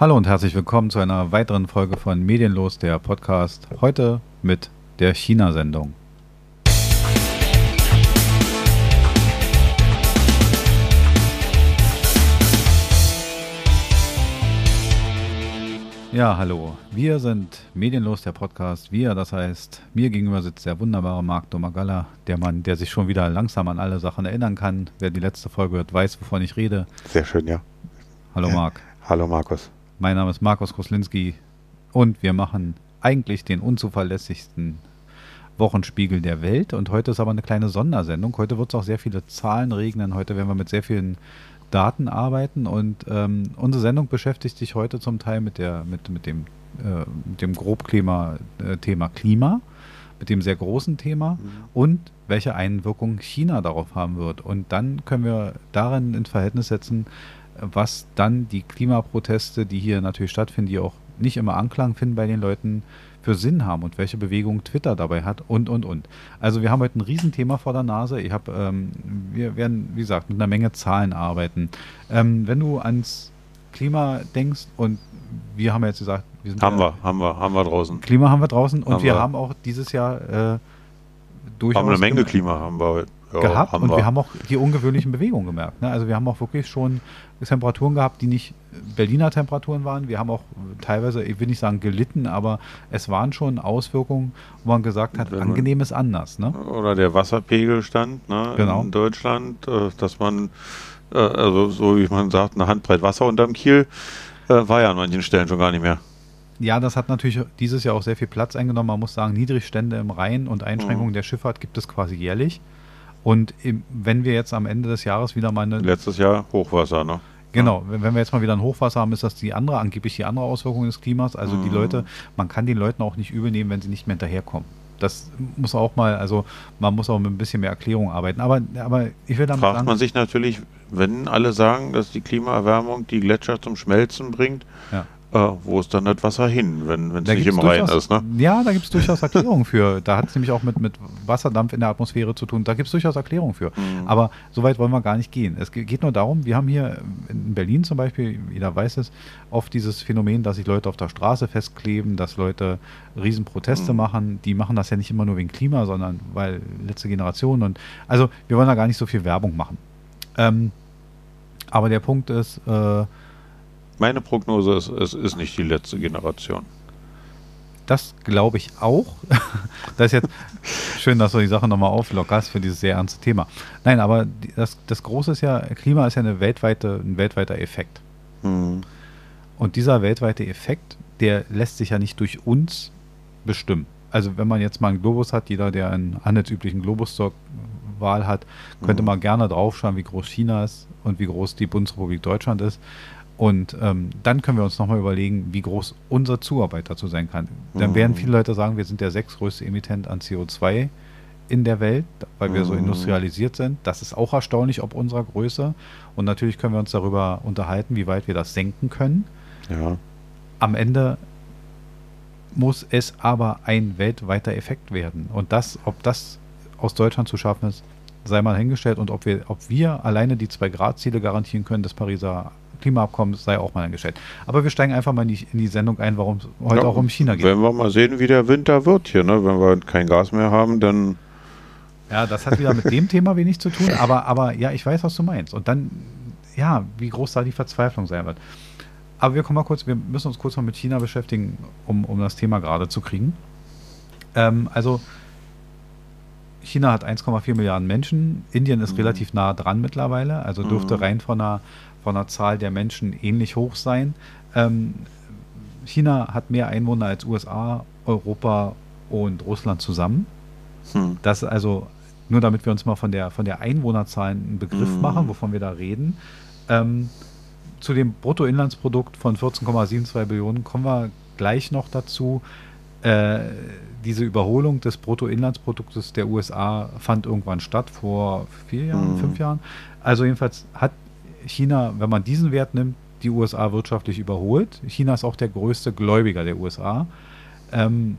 Hallo und herzlich willkommen zu einer weiteren Folge von Medienlos, der Podcast. Heute mit der China-Sendung. Ja, hallo. Wir sind Medienlos, der Podcast. Wir, das heißt, mir gegenüber sitzt der wunderbare Marc Domagalla, der Mann, der sich schon wieder langsam an alle Sachen erinnern kann. Wer die letzte Folge hört, weiß, wovon ich rede. Sehr schön, ja. Hallo. Marc. Hallo Markus. Mein Name ist Markus Koslinski und wir machen eigentlich den unzuverlässigsten Wochenspiegel der Welt. Und heute ist aber eine kleine Sondersendung. Heute wird es auch sehr viele Zahlen regnen. Heute werden wir mit sehr vielen Daten arbeiten. Und ähm, unsere Sendung beschäftigt sich heute zum Teil mit, der, mit, mit dem, äh, mit dem Grobklima, äh, Thema Klima, mit dem sehr großen Thema und welche Einwirkung China darauf haben wird. Und dann können wir darin ins Verhältnis setzen, was dann die Klimaproteste, die hier natürlich stattfinden, die auch nicht immer Anklang finden bei den Leuten, für Sinn haben und welche Bewegung Twitter dabei hat und, und, und. Also wir haben heute ein Riesenthema vor der Nase. Ich hab, ähm, wir werden, wie gesagt, mit einer Menge Zahlen arbeiten. Ähm, wenn du ans Klima denkst und wir haben ja jetzt gesagt, wir sind Haben ja, wir, haben wir, haben wir draußen. Klima haben wir draußen und Haben wir wir. haben auch dieses Jahr äh, durchaus Haben eine Menge Klima, haben wir ja, gehabt und wir. wir haben auch die ungewöhnlichen Bewegungen gemerkt. Ne? Also wir haben auch wirklich schon Temperaturen gehabt, die nicht Berliner Temperaturen waren. Wir haben auch teilweise, ich will nicht sagen gelitten, aber es waren schon Auswirkungen, wo man gesagt hat, man- angenehm ist anders. Ne? Oder der Wasserpegelstand ne, Genau. in Deutschland, äh, dass man, äh, also so wie man sagt, eine Handbreit Wasser unterm Kiel, äh, war ja an manchen Stellen schon gar nicht mehr. Ja, das hat natürlich dieses Jahr auch sehr viel Platz eingenommen. Man muss sagen, Niedrigstände im Rhein und Einschränkungen Mhm. der Schifffahrt gibt es quasi jährlich. Und wenn wir jetzt am Ende des Jahres wieder mal eine Letztes Jahr Hochwasser, ne? Genau, wenn wir jetzt mal wieder ein Hochwasser haben, ist das die andere, angeblich die andere Auswirkung des Klimas. Also die Mhm. Leute, man kann den Leuten auch nicht übel nehmen, wenn sie nicht mehr hinterherkommen. Das muss auch mal, also man muss auch mit ein bisschen mehr Erklärung arbeiten. Aber, aber ich will damit Fragt sagen, man sich natürlich, wenn alle sagen, dass die Klimaerwärmung die Gletscher zum Schmelzen bringt, Ja. Äh, wo ist dann das Wasser hin, wenn es nicht im Rhein ist, ne? Ja, da gibt es durchaus Erklärungen für. Da hat es nämlich auch mit, mit Wasserdampf in der Atmosphäre zu tun. Da gibt es durchaus Erklärungen für. Mhm. Aber so weit wollen wir gar nicht gehen. Es ge- geht nur darum, wir haben hier in Berlin zum Beispiel, jeder weiß es, oft dieses Phänomen, dass sich Leute auf der Straße festkleben, dass Leute Riesenproteste Mhm. machen. Die machen das ja nicht immer nur wegen Klima, sondern weil letzte Generation und also wir wollen da gar nicht so viel Werbung machen. Ähm, aber der Punkt ist, äh, Meine Prognose ist, es ist nicht die letzte Generation. Das glaube ich auch. das ist jetzt schön, dass du die Sache nochmal auflockerst für dieses sehr ernste Thema. Nein, aber das, das Große ist ja, Klima ist ja eine weltweite, ein weltweiter Effekt. Mhm. Und dieser weltweite Effekt, der lässt sich ja nicht durch uns bestimmen. Also wenn man jetzt mal einen Globus hat, jeder, der einen handelsüblichen Globus zur Wahl hat, könnte Mhm. mal gerne draufschauen, wie groß China ist und wie groß die Bundesrepublik Deutschland ist. Und ähm, dann können wir uns nochmal überlegen, wie groß unsere Zuarbeit dazu sein kann. Dann Mhm. werden viele Leute sagen, wir sind der sechstgrößte Emittent an CO2 in der Welt, weil wir so Mhm. industrialisiert sind. Das ist auch erstaunlich, ob unserer Größe. Und natürlich können wir uns darüber unterhalten, wie weit wir das senken können. Ja. Am Ende muss es aber ein weltweiter Effekt werden. Und das, ob das aus Deutschland zu schaffen ist, sei mal hingestellt. Und ob wir, ob wir alleine die 2-Grad-Ziele garantieren können des Pariser Klimaabkommens, sei auch mal hingestellt. Aber wir steigen einfach mal in die, in die Sendung ein, warum es heute Ja, auch um China geht. Wenn wir mal sehen, wie der Winter wird hier, ne? Wenn wir kein Gas mehr haben, dann Ja, das hat wieder mit dem Thema wenig zu tun, aber, aber ja, ich weiß, was du meinst. Und dann, ja, wie groß da die Verzweiflung sein wird. Aber wir kommen mal kurz, wir müssen uns kurz mal mit China beschäftigen, um, um das Thema gerade zu kriegen. Ähm, also, China hat 1,4 Milliarden Menschen, Indien ist Mhm. relativ nah dran mittlerweile, also dürfte Mhm. rein von der, von der Zahl der Menschen ähnlich hoch sein. Ähm, China hat mehr Einwohner als USA, Europa und Russland zusammen. hm, Das also, nur damit wir uns mal von der, von der Einwohnerzahl einen Begriff Mhm. machen, wovon wir da reden. Ähm, zu dem Bruttoinlandsprodukt von 14,72 Billionen kommen wir gleich noch dazu. Äh, diese Überholung des Bruttoinlandsproduktes der USA fand irgendwann statt, vor vier Jahren, Mhm. fünf Jahren. Also jedenfalls hat China, wenn man diesen Wert nimmt, die USA wirtschaftlich überholt. China ist auch der größte Gläubiger der USA. Ähm,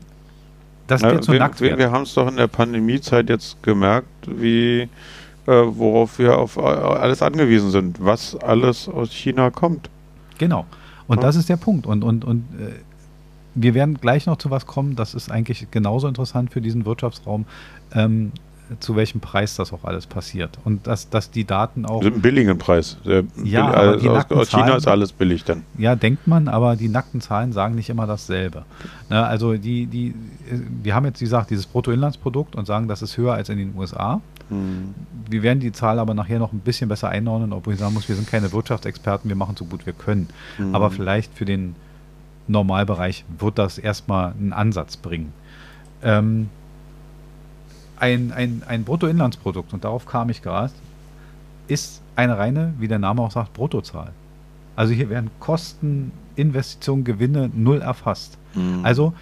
das Na, wird wir, Nacktwert. wir, wir haben es doch in der Pandemiezeit jetzt gemerkt, wie äh, worauf wir auf äh, alles angewiesen sind, was alles aus China kommt. Genau. Und Ja. das ist der Punkt. Und, und, und äh, wir werden gleich noch zu was kommen, das ist eigentlich genauso interessant für diesen Wirtschaftsraum, ähm, zu welchem Preis das auch alles passiert. Und dass, dass die Daten auch, Mit einem billigen Preis. Der Ja, bill- aber die aus, nackten aus China Zahlen- ist alles billig dann. ja, denkt man, aber die nackten Zahlen sagen nicht immer dasselbe. Ne, also die, die, äh, wir haben jetzt, wie gesagt, dieses Bruttoinlandsprodukt und sagen, das ist höher als in den USA. Hm. Wir werden die Zahl aber nachher noch ein bisschen besser einordnen, obwohl ich sagen muss, wir sind keine Wirtschaftsexperten, wir machen so gut wir können. Mhm. Aber vielleicht für den Normalbereich wird das erstmal einen Ansatz bringen. Ähm, ein, ein, ein Bruttoinlandsprodukt, und darauf kam ich gerade, ist eine reine, wie der Name auch sagt, Bruttozahl. Also hier werden Kosten, Investitionen, Gewinne null erfasst. Hm. Also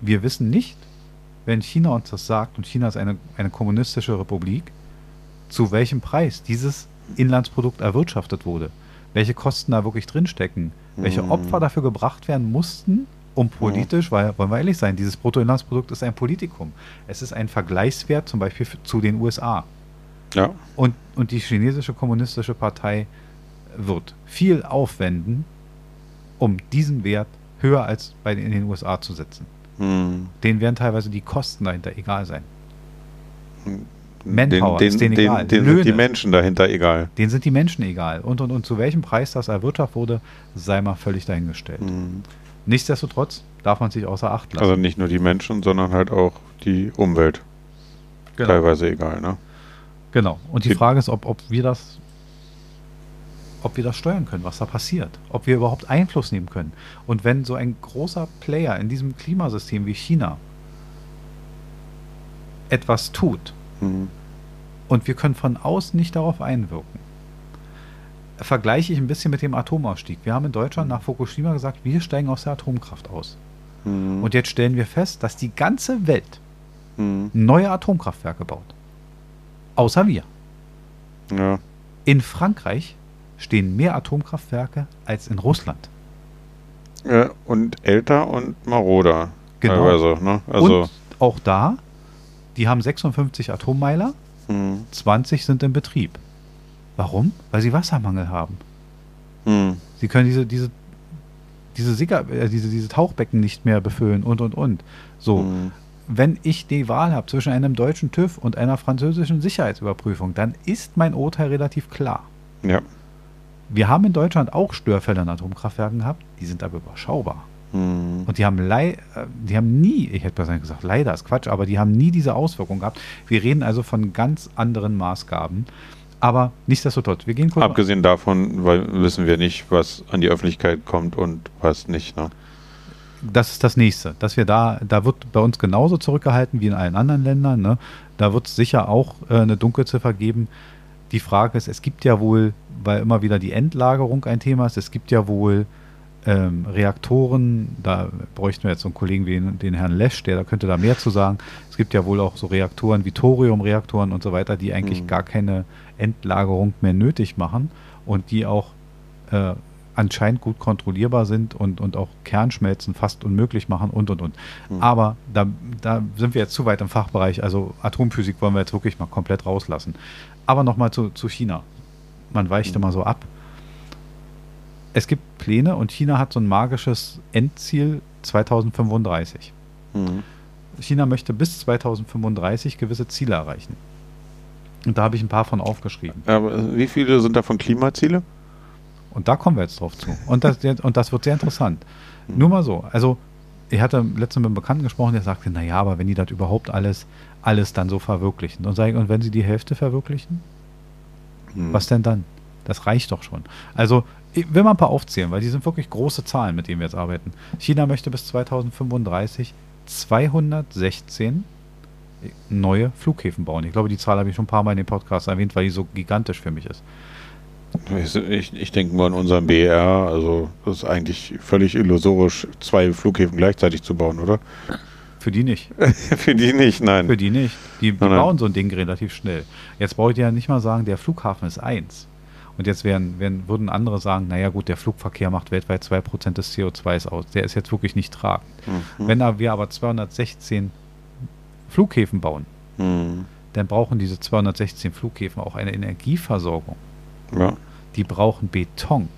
wir wissen nicht, wenn China uns das sagt, und China ist eine, eine kommunistische Republik, zu welchem Preis dieses Inlandsprodukt erwirtschaftet wurde. Welche Kosten da wirklich drinstecken. Welche Mhm. Opfer dafür gebracht werden mussten, um politisch, weil, wollen wir ehrlich sein, dieses Bruttoinlandsprodukt ist ein Politikum. Es ist ein Vergleichswert zum Beispiel für, zu den USA. ja. Und, und die chinesische kommunistische Partei wird viel aufwenden, um diesen Wert höher als bei den, in den USA zu setzen. Hm. Denen werden teilweise die Kosten dahinter egal sein. Manpower den, ist den, denen egal. den, den sind die Löhne. Menschen dahinter egal. Denen sind die Menschen egal. Und, und, und zu welchem Preis das erwirtschaftet wurde, sei mal völlig dahingestellt. Hm. Nichtsdestotrotz darf man sich außer Acht lassen. Also nicht nur die Menschen, sondern halt auch die Umwelt. genau. Teilweise egal, ne? genau. Und die Die- Frage ist, ob, ob wir das ob wir das steuern können, was da passiert, ob wir überhaupt Einfluss nehmen können. Und wenn so ein großer Player in diesem Klimasystem wie China etwas tut, Hm. und wir können von außen nicht darauf einwirken. Vergleiche ich ein bisschen mit dem Atomausstieg. Wir haben in Deutschland nach Fukushima gesagt, wir steigen aus der Atomkraft aus. Hm. Und jetzt stellen wir fest, dass die ganze Welt Hm. neue Atomkraftwerke baut. Außer wir. Ja. In Frankreich stehen mehr Atomkraftwerke als in Russland. Äh, und älter und maroder. Genau. Teilweise, ne? Also, und auch da, die haben 56 Atommeiler, hm. 20 sind in Betrieb. Warum? Weil sie Wassermangel haben. Hm. Sie können diese, diese, diese, Sicker, äh, diese, diese Tauchbecken nicht mehr befüllen und und und. So, Hm. wenn ich die Wahl habe zwischen einem deutschen TÜV und einer französischen Sicherheitsüberprüfung, dann ist mein Urteil relativ klar. Ja. Wir haben in Deutschland auch Störfälle an Atomkraftwerken gehabt, die sind aber überschaubar. Hm. Und die haben, lei äh, die haben nie, ich hätte besser gesagt, leider ist Quatsch, aber die haben nie diese Auswirkung gehabt. Wir reden also von ganz anderen Maßgaben. Aber nichtsdestotrotz, wir gehen kurz. Abgesehen davon, weil wissen wir nicht, was an die Öffentlichkeit kommt und was nicht, ne? das ist das nächste, dass wir da, da wird bei uns genauso zurückgehalten wie in allen anderen Ländern. Ne? Da wird es sicher auch äh, eine Dunkelziffer geben. Die Frage ist, es gibt ja wohl, weil immer wieder die Endlagerung ein Thema ist, es gibt ja wohl ähm, Reaktoren, da bräuchten wir jetzt so einen Kollegen wie den, den Herrn Lesch, der da könnte da mehr zu sagen. Es gibt ja wohl auch so Reaktoren wie Thoriumreaktoren und so weiter, die eigentlich Mhm. gar keine Endlagerung mehr nötig machen und die auch äh, anscheinend gut kontrollierbar sind und, und auch Kernschmelzen fast unmöglich machen und und und. Mhm. Aber da, da sind wir jetzt zu weit im Fachbereich. Also Atomphysik wollen wir jetzt wirklich mal komplett rauslassen. Aber nochmal zu, zu China. Man weicht Mhm. immer so ab. Es gibt Pläne und China hat so ein magisches Endziel 2035. Hm. China möchte bis 2035 gewisse Ziele erreichen. Und da habe ich ein paar von aufgeschrieben. Aber wie viele sind davon Klimaziele? Und da kommen wir jetzt drauf zu. Und das, und das wird sehr interessant. Nur mal so. Also, ich hatte letztens mit einem Bekannten gesprochen, der sagte, naja, aber wenn die das überhaupt alles, alles dann so verwirklichen. Und sage ich, und wenn sie die Hälfte verwirklichen, Hm. was denn dann? Das reicht doch schon. Also, ich will mal ein paar aufzählen, weil die sind wirklich große Zahlen, mit denen wir jetzt arbeiten. China möchte bis 2035 216 neue Flughäfen bauen. Ich glaube, die Zahl habe ich schon ein paar Mal in dem Podcast erwähnt, weil die so gigantisch für mich ist. Ich, ich, ich denke mal an unseren BR, also das ist eigentlich völlig illusorisch, zwei Flughäfen gleichzeitig zu bauen, oder? Für die nicht. Für die nicht, nein. Für die nicht. Die, die Nein, nein. bauen so ein Ding relativ schnell. Jetzt brauche ich ja nicht mal sagen, der Flughafen ist eins. Und jetzt werden, werden, würden andere sagen, naja gut, der Flugverkehr macht weltweit 2% des CO2s aus. Der ist jetzt wirklich nicht tragend. Mhm. Wenn wir aber 216 Flughäfen bauen, Hm. dann brauchen diese 216 Flughäfen auch eine Energieversorgung. Ja. Die brauchen Beton.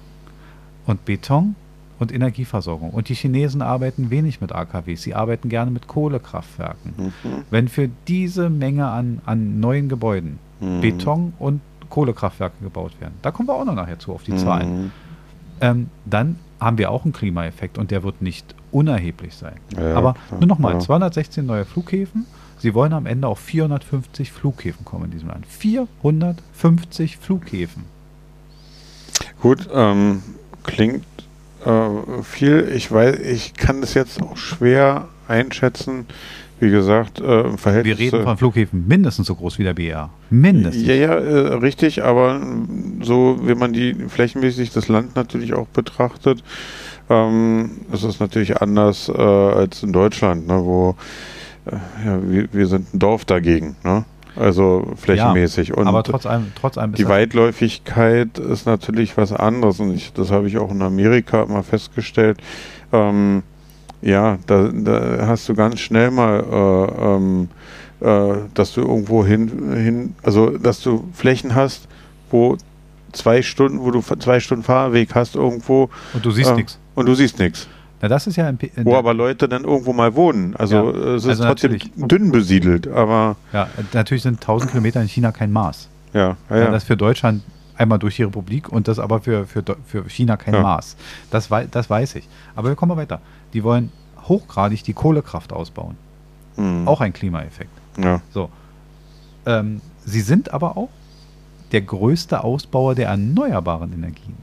Und Beton und Energieversorgung. Und die Chinesen arbeiten wenig mit AKWs, sie arbeiten gerne mit Kohlekraftwerken. Mhm. Wenn für diese Menge an, an neuen Gebäuden Mhm. Beton und Kohlekraftwerke gebaut werden, da kommen wir auch noch nachher zu auf die Zahlen, Mhm. ähm, dann haben wir auch einen Klimaeffekt und der wird nicht unerheblich sein. Ja, Aber klar, nur nochmal, ja. 216 neue Flughäfen. Sie wollen am Ende auf 450 Flughäfen kommen in diesem Land. 450 Flughäfen. Gut, ähm, klingt äh, viel. Ich weiß, ich kann das jetzt auch schwer einschätzen. Wie gesagt, äh, im Verhältnis. Wir reden von Flughäfen mindestens so groß wie der BR. Mindestens. Ja, ja, äh, richtig, aber so, wenn man die flächenmäßig das Land natürlich auch betrachtet, ähm, ist es natürlich anders äh, als in Deutschland, ne, wo äh, ja, wir, wir sind ein Dorf dagegen, ne? Also flächenmäßig. Und Aber trotz allem, trotz allem die Weitläufigkeit ist natürlich was anderes und ich, das habe ich auch in Amerika immer festgestellt. Ähm, ja, da, da hast du ganz schnell mal, äh, ähm, äh, dass du irgendwo hin, hin, also dass du Flächen hast, wo zwei Stunden, wo du zwei Stunden Fahrweg hast irgendwo und du siehst äh, nichts. und du siehst nichts. Na, das ist ja in, P- Wo aber Leute dann irgendwo mal wohnen. Also Ja, es ist also trotzdem natürlich. dünn besiedelt, aber ja, natürlich sind 1000 Kilometer in China kein Maß. ja, ja, Ja. Das ist für Deutschland einmal durch die Republik und das aber für, für, für China kein Ja. Maß. Das, wei das weiß ich. Aber wir kommen mal weiter. Die wollen hochgradig die Kohlekraft ausbauen. Hm, Auch ein Klimaeffekt. ja. So. Ähm, sie sind aber auch der größte Ausbauer der erneuerbaren Energien.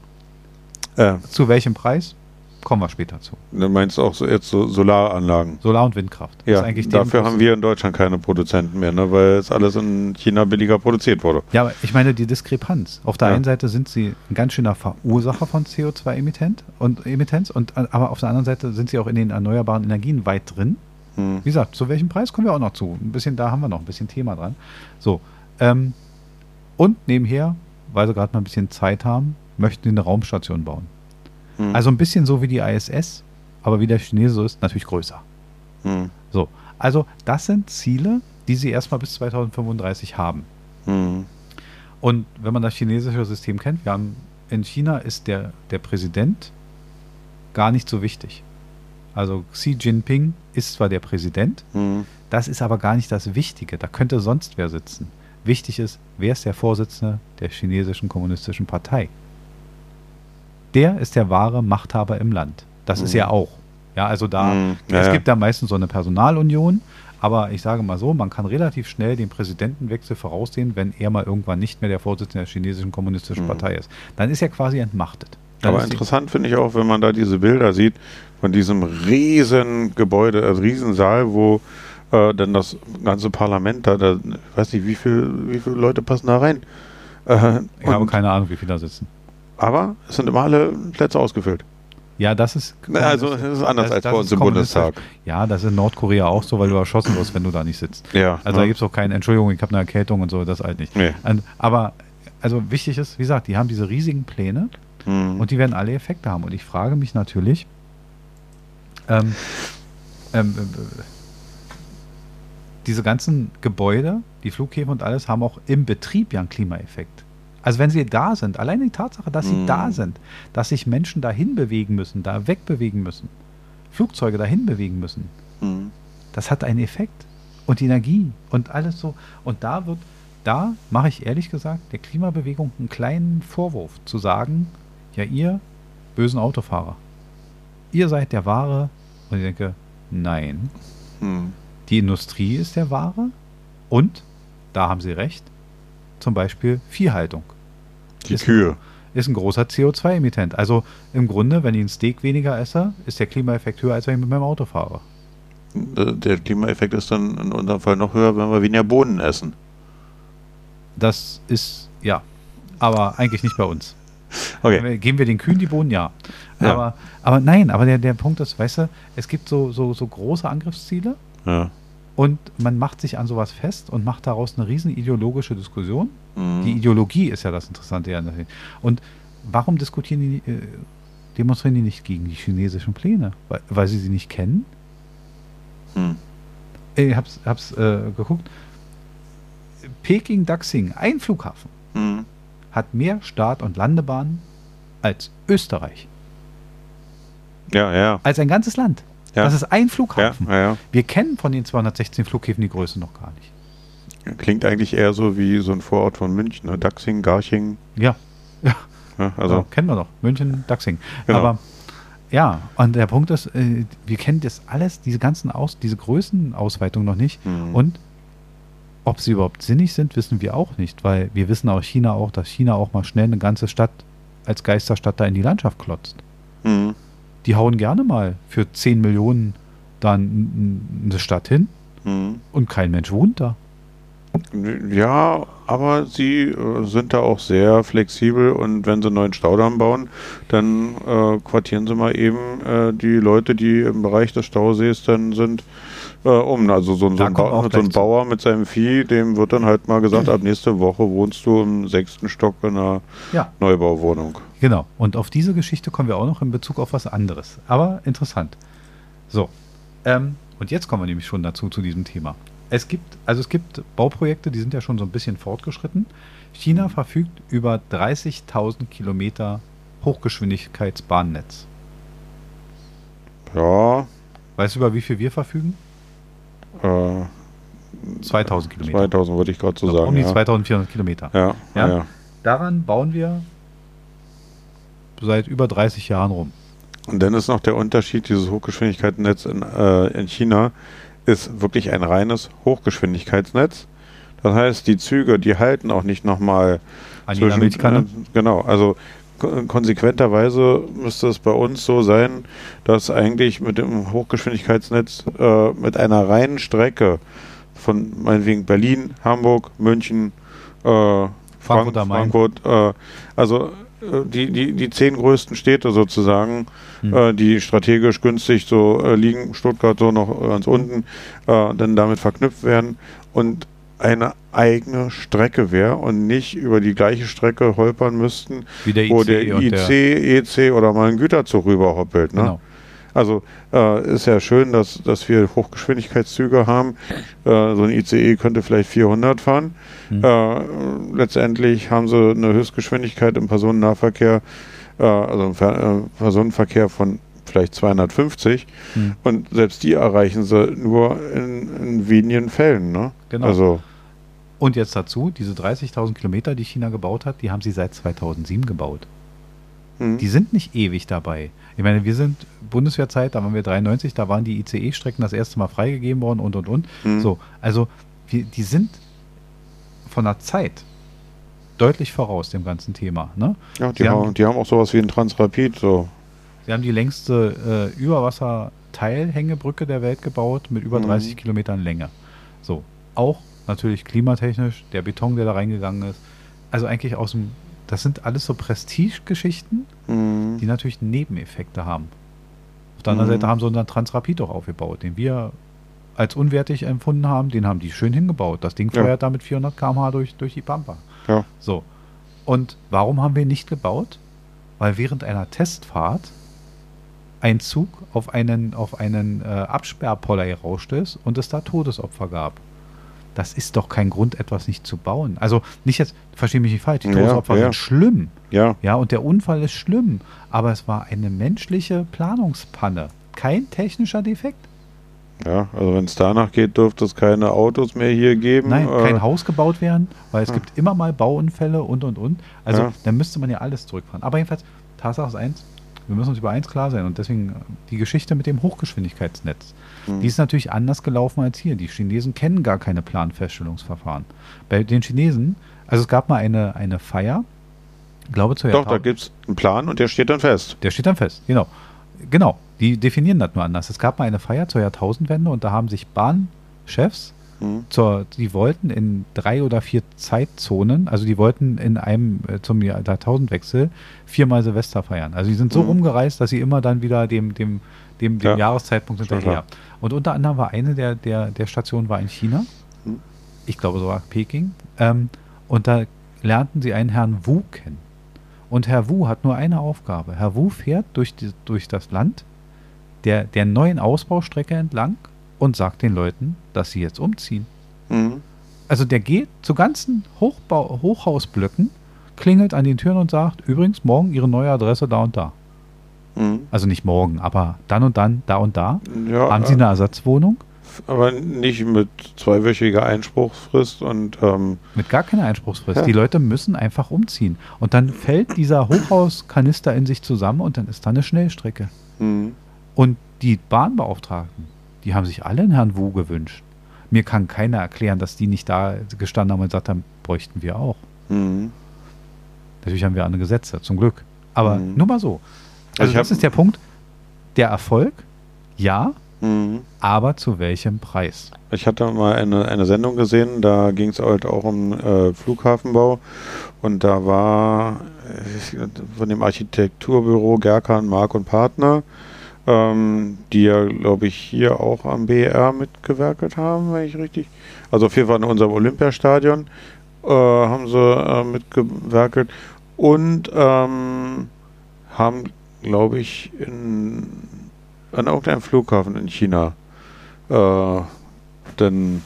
Äh, Zu welchem Preis? Kommen wir später zu. dann meinst du auch so jetzt so Solaranlagen? Solar- und Windkraft. Ja, dafür haben wir in Deutschland keine Produzenten mehr, ne, weil es alles in China billiger produziert wurde. Ja, aber ich meine die Diskrepanz. Auf der Ja. einen Seite sind sie ein ganz schöner Verursacher von CO2-Emittent und Emittenz, und, äh, aber auf der anderen Seite sind sie auch in den erneuerbaren Energien weit drin. Hm. Wie gesagt, zu welchem Preis kommen wir auch noch zu? Ein bisschen, da haben wir noch ein bisschen Thema dran. So. Ähm, und nebenher, weil sie gerade mal ein bisschen Zeit haben, möchten sie eine Raumstation bauen. Hm. Also ein bisschen so wie die ISS, aber wie der Chinese so ist, natürlich größer. Hm. So. Also, das sind Ziele, die sie erstmal bis 2035 haben. Hm. Und wenn man das chinesische System kennt, wir haben in China ist der, der Präsident gar nicht so wichtig. Also Xi Jinping ist zwar der Präsident, Hm. das ist aber gar nicht das Wichtige. Da könnte sonst wer sitzen. Wichtig ist, wer ist der Vorsitzende der chinesischen kommunistischen Partei? Der ist der wahre Machthaber im Land. Das ist Mhm. er auch. Ja, also da, Mhm. Ja, es gibt da meistens so eine Personalunion, aber ich sage mal so, man kann relativ schnell den Präsidentenwechsel voraussehen, wenn er mal irgendwann nicht mehr der Vorsitzende der chinesischen kommunistischen Mhm. Partei ist. Dann ist er quasi entmachtet. Dann Aber ist interessant finde ich auch, wenn man da diese Bilder sieht von diesem riesen Gebäude, also Riesensaal, wo äh, dann das ganze Parlament da, da ich weiß nicht, wie viel, wie viele Leute passen da rein. Äh, ich habe keine Ahnung, wie viele da sitzen. Aber es sind immer alle Plätze ausgefüllt. Ja, das ist. Also das ist anders als bei uns im. Bundestag. Ja, das ist in Nordkorea auch so, weil du erschossen wirst, wenn du da nicht sitzt. Ja, Also da gibt es auch keine Entschuldigung, ich habe eine Erkältung und so, das halt nicht. Nee. Aber, also wichtig ist, wie gesagt, die haben diese riesigen Pläne Hm. und die werden alle Effekte haben. Und ich frage mich natürlich, ähm, ähm, äh, diese ganzen Gebäude, die Flughäfen und alles, haben auch im Betrieb ja einen Klimaeffekt. Also wenn sie da sind, allein die Tatsache, dass sie Mhm. da sind, dass sich Menschen dahin bewegen müssen, da wegbewegen müssen, Flugzeuge dahin bewegen müssen, Hm. das hat einen Effekt. Und die Energie und alles so. Und da wird, da mache ich ehrlich gesagt der Klimabewegung einen kleinen Vorwurf zu sagen, ja ihr bösen Autofahrer, ihr seid der Wahre. Und ich denke, nein, Hm. die Industrie ist der Wahre. Und, da haben sie recht, zum Beispiel Viehhaltung Die Ist- Kühe. ist ein großer CO2-Emittent. Also im Grunde, wenn ich ein Steak weniger esse, ist der Klimaeffekt höher, als wenn ich mit meinem Auto fahre. Äh, Der Klimaeffekt ist dann in unserem Fall noch höher, wenn wir weniger Bohnen essen. Das ist, ja, aber eigentlich nicht bei uns. Okay. Geben wir den Kühen die Bohnen? Ja. Ja. Aber, aber nein, aber der, der Punkt ist, weißt du, es gibt so, so, so große Angriffsziele Ja. Und man macht sich an sowas fest und macht daraus eine riesen ideologische Diskussion. Hm. Die Ideologie ist ja das Interessante. ja. Und warum diskutieren die, äh, demonstrieren die nicht gegen die chinesischen Pläne? Weil, weil sie sie nicht kennen? Hm. Ich hab's, hab's äh, geguckt. Peking-Daxing, ein Flughafen, Hm. hat mehr Start- und Landebahnen als Österreich. Ja, ja. Als ein ganzes Land. Ja. Das ist ein Flughafen. ja, ja. Wir kennen von den 216 Flughäfen die Größe noch gar nicht. Klingt eigentlich eher so wie so ein Vorort von München, ne? Dachsing, Garching. Ja, Ja, also kennen wir noch. München, Dachsing. Genau. Aber ja, und der Punkt ist, äh, wir kennen das alles, diese ganzen Aus, diese Größenausweitungen noch nicht. Mhm. Und ob sie überhaupt sinnig sind, wissen wir auch nicht, weil wir wissen aus China auch, dass China auch mal schnell eine ganze Stadt als Geisterstadt da in die Landschaft klotzt. mhm. Die hauen gerne mal für 10 Millionen dann eine Stadt hin Mhm. und kein Mensch wohnt da. Ja, aber sie äh, sind da auch sehr flexibel und wenn sie einen neuen Staudamm bauen, dann äh, quartieren sie mal eben äh, die Leute, die im Bereich des Stausees dann sind, äh, um. Also so, ein- so, ein, auch so ein. Bauer mit seinem Vieh, dem wird dann halt mal gesagt, ab nächste Woche wohnst du im sechsten Stock in einer Ja. Neubauwohnung. Genau. Und auf diese Geschichte kommen wir auch noch in Bezug auf was anderes. Aber interessant. So. Ähm, und jetzt kommen wir nämlich schon dazu, zu diesem Thema. Es gibt, also es gibt Bauprojekte, die sind ja schon so ein bisschen fortgeschritten. China verfügt über 30.000 Kilometer Hochgeschwindigkeitsbahnnetz. Ja, Weißt du, über wie viel wir verfügen? Äh, 2000 Kilometer. 2000 würde ich gerade so So, sagen. um die ja. 2400 Kilometer. Ja, Ja. ja. Daran bauen wir seit über 30 Jahren rum. Und dann ist noch der Unterschied, dieses Hochgeschwindigkeitsnetz in, äh, in China ist wirklich ein reines Hochgeschwindigkeitsnetz. Das heißt, die Züge, die halten auch nicht nochmal An jeder Milchkanne. Äh, genau, also konsequenterweise müsste es bei uns so sein, dass eigentlich mit dem Hochgeschwindigkeitsnetz äh, mit einer reinen Strecke von meinetwegen Berlin, Hamburg, München, äh, Frankfurt Frank-. Frankfurt, äh, also äh, die, die, die zehn größten Städte sozusagen, Hm. äh, die strategisch günstig so äh, liegen, Stuttgart so noch ganz unten, äh, dann damit verknüpft werden und eine eigene Strecke wäre und nicht über die gleiche Strecke holpern müssten, der wo der IC, der, EC oder mal ein Güterzug rüberhoppelt. Ne? genau. Also äh, ist ja schön, dass, dass wir Hochgeschwindigkeitszüge haben. Äh, so ein ICE könnte vielleicht 400 fahren. Hm. Äh, letztendlich haben sie eine Höchstgeschwindigkeit im Personennahverkehr, äh, also im Ver äh, Personenverkehr von vielleicht 250 Hm. und selbst die erreichen sie nur in, in wenigen Fällen. Ne? Genau. Also Und jetzt dazu, diese 30.000 Kilometer, die China gebaut hat, die haben sie seit 2007 gebaut. hm, Die sind nicht ewig dabei. Ich meine, wir sind Bundeswehrzeit, da waren wir 93, da waren die ICE-Strecken das erste Mal freigegeben worden und und und. hm, So, also wir, die sind von der Zeit deutlich voraus dem ganzen Thema. Ne? ja, die, haben, haben- die haben auch sowas wie ein Transrapid. So. Sie haben die längste äh, Überwasserteilhängebrücke der Welt gebaut mit über Mhm. 30 Kilometern Länge. So, auch natürlich klimatechnisch, der Beton, der da reingegangen ist. Also eigentlich aus dem, das sind alles so Prestigegeschichten, Hm, die natürlich Nebeneffekte haben. Auf der anderen Mhm. Seite haben sie unseren Transrapid auch aufgebaut, den wir als unwertig empfunden haben, den haben die schön hingebaut. Das Ding Ja. feuert da mit 400 km/h durch, durch die Pampa. Ja. So. Und warum haben wir ihn nicht gebaut? Weil während einer Testfahrt ein Zug auf einen, auf einen äh, Absperrpoller gerauscht ist und es da Todesopfer gab. Das ist doch kein Grund, etwas nicht zu bauen. Also nicht jetzt, verstehe mich nicht falsch, die Ja, Todesopfer ja. sind schlimm. ja, Ja, und der Unfall ist schlimm, aber es war eine menschliche Planungspanne, kein technischer Defekt. ja, also wenn es danach geht, dürfte es keine Autos mehr hier geben. Nein, äh, kein Haus gebaut werden, weil es Ah. gibt immer mal Bauunfälle und und und. Also Ja. dann müsste man ja alles zurückfahren. Aber jedenfalls, Tatsache ist eins, wir müssen uns über eins klar sein und deswegen die Geschichte mit dem Hochgeschwindigkeitsnetz. Hm, Die ist natürlich anders gelaufen als hier. Die Chinesen kennen gar keine Planfeststellungsverfahren. Bei den Chinesen, also es gab mal eine, eine Feier, ich glaube zur Doch, da gibt es einen Plan und der steht dann fest. Der steht dann fest, genau. Genau, die definieren das nur anders. Es gab mal eine Feier zur Jahrtausendwende und da haben sich Bahnchefs, Hm, zur, die wollten in drei oder vier Zeitzonen, also die wollten in einem äh, zum Jahr- Jahrtausendwechsel viermal Silvester feiern. Also die sind so Mhm. rumgereist, dass sie immer dann wieder dem, dem, dem, dem Ja. Jahreszeitpunkt hinterher. Und unter anderem war eine der, der, der Stationen war in China. Mhm. Ich glaube sogar Peking. Ähm, und da lernten sie einen Herrn Wu kennen. Und Herr Wu hat nur eine Aufgabe. Herr Wu fährt durch, die, durch das Land der, der neuen Ausbaustrecke entlang und sagt den Leuten, dass sie jetzt umziehen. hm, Also der geht zu ganzen Hochbau Hochhausblöcken, klingelt an den Türen und sagt, übrigens, morgen Ihre neue Adresse da und da. Mhm. Also nicht morgen, aber dann und dann, da und da. Ja, Haben Sie eine Ersatzwohnung? Aber nicht mit zweiwöchiger Einspruchsfrist und ähm mit gar keiner Einspruchsfrist. Ja. Die Leute müssen einfach umziehen. Und dann fällt dieser Hochhauskanister in sich zusammen und dann ist da eine Schnellstrecke. Mhm. Und die Bahnbeauftragten, die haben sich alle einen Herrn Wu gewünscht. Mir kann keiner erklären, dass die nicht da gestanden haben und gesagt haben, bräuchten wir auch. Mhm. Natürlich haben wir andere Gesetze, zum Glück. Aber mhm. nur mal so. Also, also das ist der Punkt. Der Erfolg, ja, mhm. aber zu welchem Preis? Ich hatte mal eine, eine Sendung gesehen, da ging es halt auch um äh, Flughafenbau und da war äh, von dem Architekturbüro Gerkan, Mark und Partner, ähm, die ja, glaube ich, hier auch am BR mitgewerkelt haben, wenn ich richtig. Also auf jeden Fall in unserem Olympiastadion äh, haben sie äh, mitgewerkelt und ähm, haben, glaube ich, in, an irgendeinem Flughafen in China äh, den,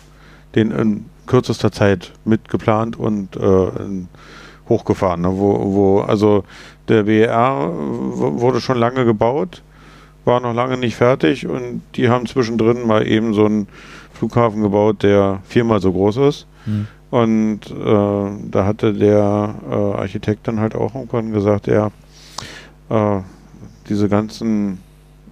den in kürzester Zeit mitgeplant und äh, hochgefahren. Ne? Wo, wo, also der BR wurde schon lange gebaut, war noch lange nicht fertig und die haben zwischendrin mal eben so einen Flughafen gebaut, der viermal so groß ist. Hm. Und äh, da hatte der äh, Architekt dann halt auch irgendwann gesagt, ja, äh, diese ganzen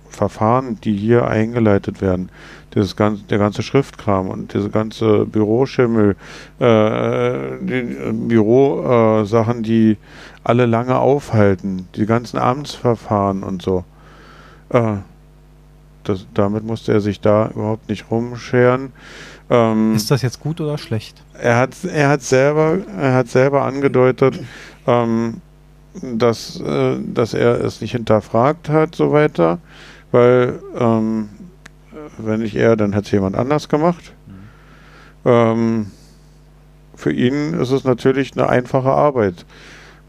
Verfahren, die hier eingeleitet werden, dieses ganze, der ganze Schriftkram und diese ganze Büroschimmel, äh, die äh, Bürosachen, die alle lange aufhalten, die ganzen Amtsverfahren und so. Äh, das, damit musste er sich da überhaupt nicht rumscheren. Ähm, ist das jetzt gut oder schlecht? Er hat, er hat selber, er hat selber angedeutet, ähm, dass, äh, dass er es nicht hinterfragt hat, so weiter, weil ähm, wenn nicht er, dann hat es jemand anders gemacht. Mhm. Ähm, für ihn ist es natürlich eine einfache Arbeit,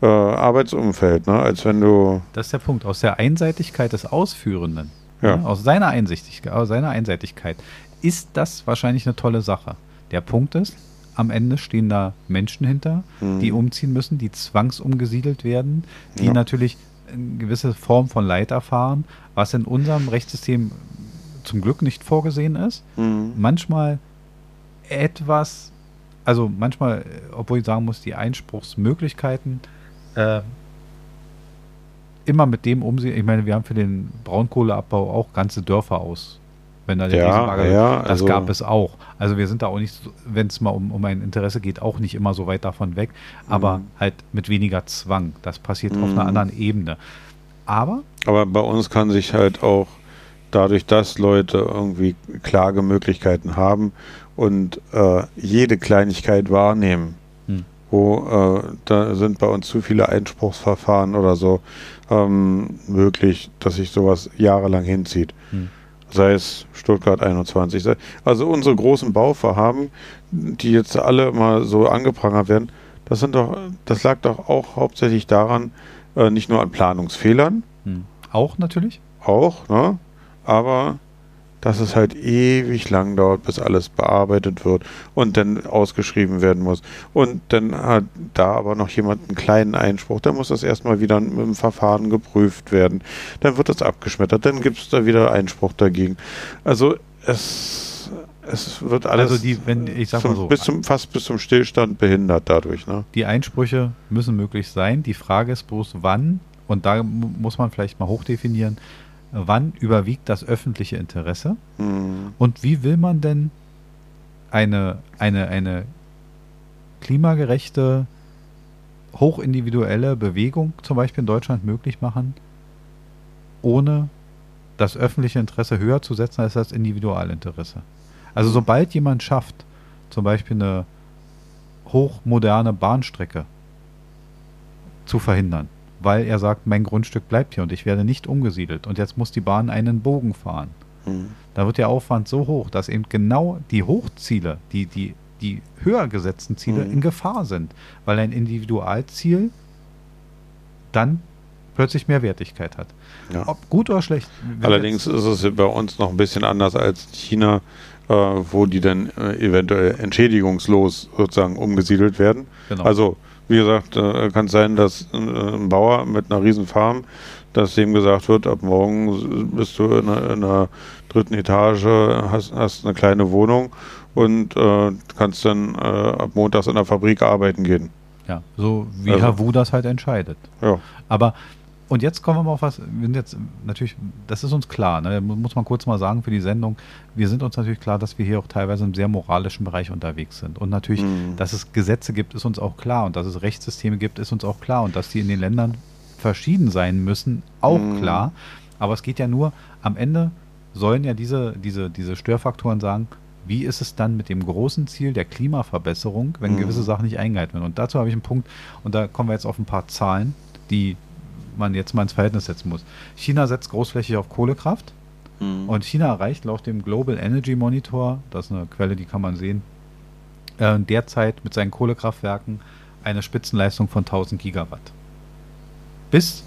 äh, Arbeitsumfeld, ne? als wenn du. Das ist der Punkt. Aus der Einseitigkeit des Ausführenden, ja. ne? aus seiner, Einsichtigkeit, aus seiner Einseitigkeit, ist das wahrscheinlich eine tolle Sache. Der Punkt ist, am Ende stehen da Menschen hinter, mhm. die umziehen müssen, die zwangsumgesiedelt werden, die ja. natürlich eine gewisse Form von Leid erfahren, was in unserem Rechtssystem zum Glück nicht vorgesehen ist. Mhm. Manchmal etwas, also manchmal, obwohl ich sagen muss, die Einspruchsmöglichkeiten äh, immer mit dem umsehen. Ich meine, wir haben für den Braunkohleabbau auch ganze Dörfer aus wenn da der ja, Riesenbagger ja, Das also gab es auch. Also wir sind da auch nicht, wenn es mal um, um ein Interesse geht, auch nicht immer so weit davon weg, aber mhm. halt mit weniger Zwang. Das passiert mhm. auf einer mhm. anderen Ebene. Aber. Aber bei uns kann sich halt auch dadurch, dass Leute irgendwie Klagemöglichkeiten haben und äh, jede Kleinigkeit wahrnehmen, hm. wo äh, da sind bei uns zu viele Einspruchsverfahren oder so ähm, möglich, dass sich sowas jahrelang hinzieht. Hm sei es Stuttgart 21. Also unsere großen Bauvorhaben, die jetzt alle mal so angeprangert werden, das sind doch, das lag doch auch hauptsächlich daran, äh, nicht nur an Planungsfehlern. Hm. Auch natürlich? Auch, ne? Aber dass es halt ewig lang dauert, bis alles bearbeitet wird und dann ausgeschrieben werden muss. Und dann hat da aber noch jemand einen kleinen Einspruch, dann muss das erstmal wieder mit dem Verfahren geprüft werden. Dann wird das abgeschmettert, dann gibt es da wieder Einspruch dagegen. Also es, es wird alles also die, wenn, ich sag zum, so, bis zum, fast bis zum Stillstand behindert dadurch. Ne? Die Einsprüche müssen möglich sein. Die Frage ist bloß, wann, und da muss man vielleicht mal hochdefinieren, wann überwiegt das öffentliche Interesse mhm. und wie will man denn eine, eine, eine klimagerechte, hochindividuelle Bewegung zum Beispiel in Deutschland möglich machen, ohne das öffentliche Interesse höher zu setzen als das Individualinteresse. Also sobald jemand schafft, zum Beispiel eine hochmoderne Bahnstrecke zu verhindern, weil er sagt, mein Grundstück bleibt hier und ich werde nicht umgesiedelt und jetzt muss die Bahn einen Bogen fahren. Mhm. Da wird der Aufwand so hoch, dass eben genau die Hochziele, die, die, die höher gesetzten Ziele mhm. in Gefahr sind, weil ein Individualziel dann plötzlich mehr Wertigkeit hat. Ja. Ob gut oder schlecht. Allerdings ist es bei uns noch ein bisschen anders als China, äh, wo die dann äh, eventuell entschädigungslos sozusagen umgesiedelt werden. Genau. Also wie gesagt, äh, kann es sein, dass äh, ein Bauer mit einer riesen Farm dass dem gesagt wird, ab morgen bist du in einer, in einer dritten Etage, hast, hast eine kleine Wohnung und äh, kannst dann äh, ab Montags in der Fabrik arbeiten gehen. Ja, so wie also, Herr Wu das halt entscheidet. Ja. Aber und jetzt kommen wir mal auf was, wir sind jetzt natürlich, das ist uns klar, ne, muss man kurz mal sagen für die Sendung, wir sind uns natürlich klar, dass wir hier auch teilweise im sehr moralischen Bereich unterwegs sind. Und natürlich, mhm. dass es Gesetze gibt, ist uns auch klar und dass es Rechtssysteme gibt, ist uns auch klar und dass die in den Ländern verschieden sein müssen, auch mhm. klar. Aber es geht ja nur, am Ende sollen ja diese, diese, diese Störfaktoren sagen, wie ist es dann mit dem großen Ziel der Klimaverbesserung, wenn mhm. gewisse Sachen nicht eingehalten werden? Und dazu habe ich einen Punkt, und da kommen wir jetzt auf ein paar Zahlen, die man jetzt mal ins Verhältnis setzen muss. China setzt großflächig auf Kohlekraft mhm. und China erreicht laut dem Global Energy Monitor, das ist eine Quelle, die kann man sehen, äh, derzeit mit seinen Kohlekraftwerken eine Spitzenleistung von 1000 Gigawatt. Bis,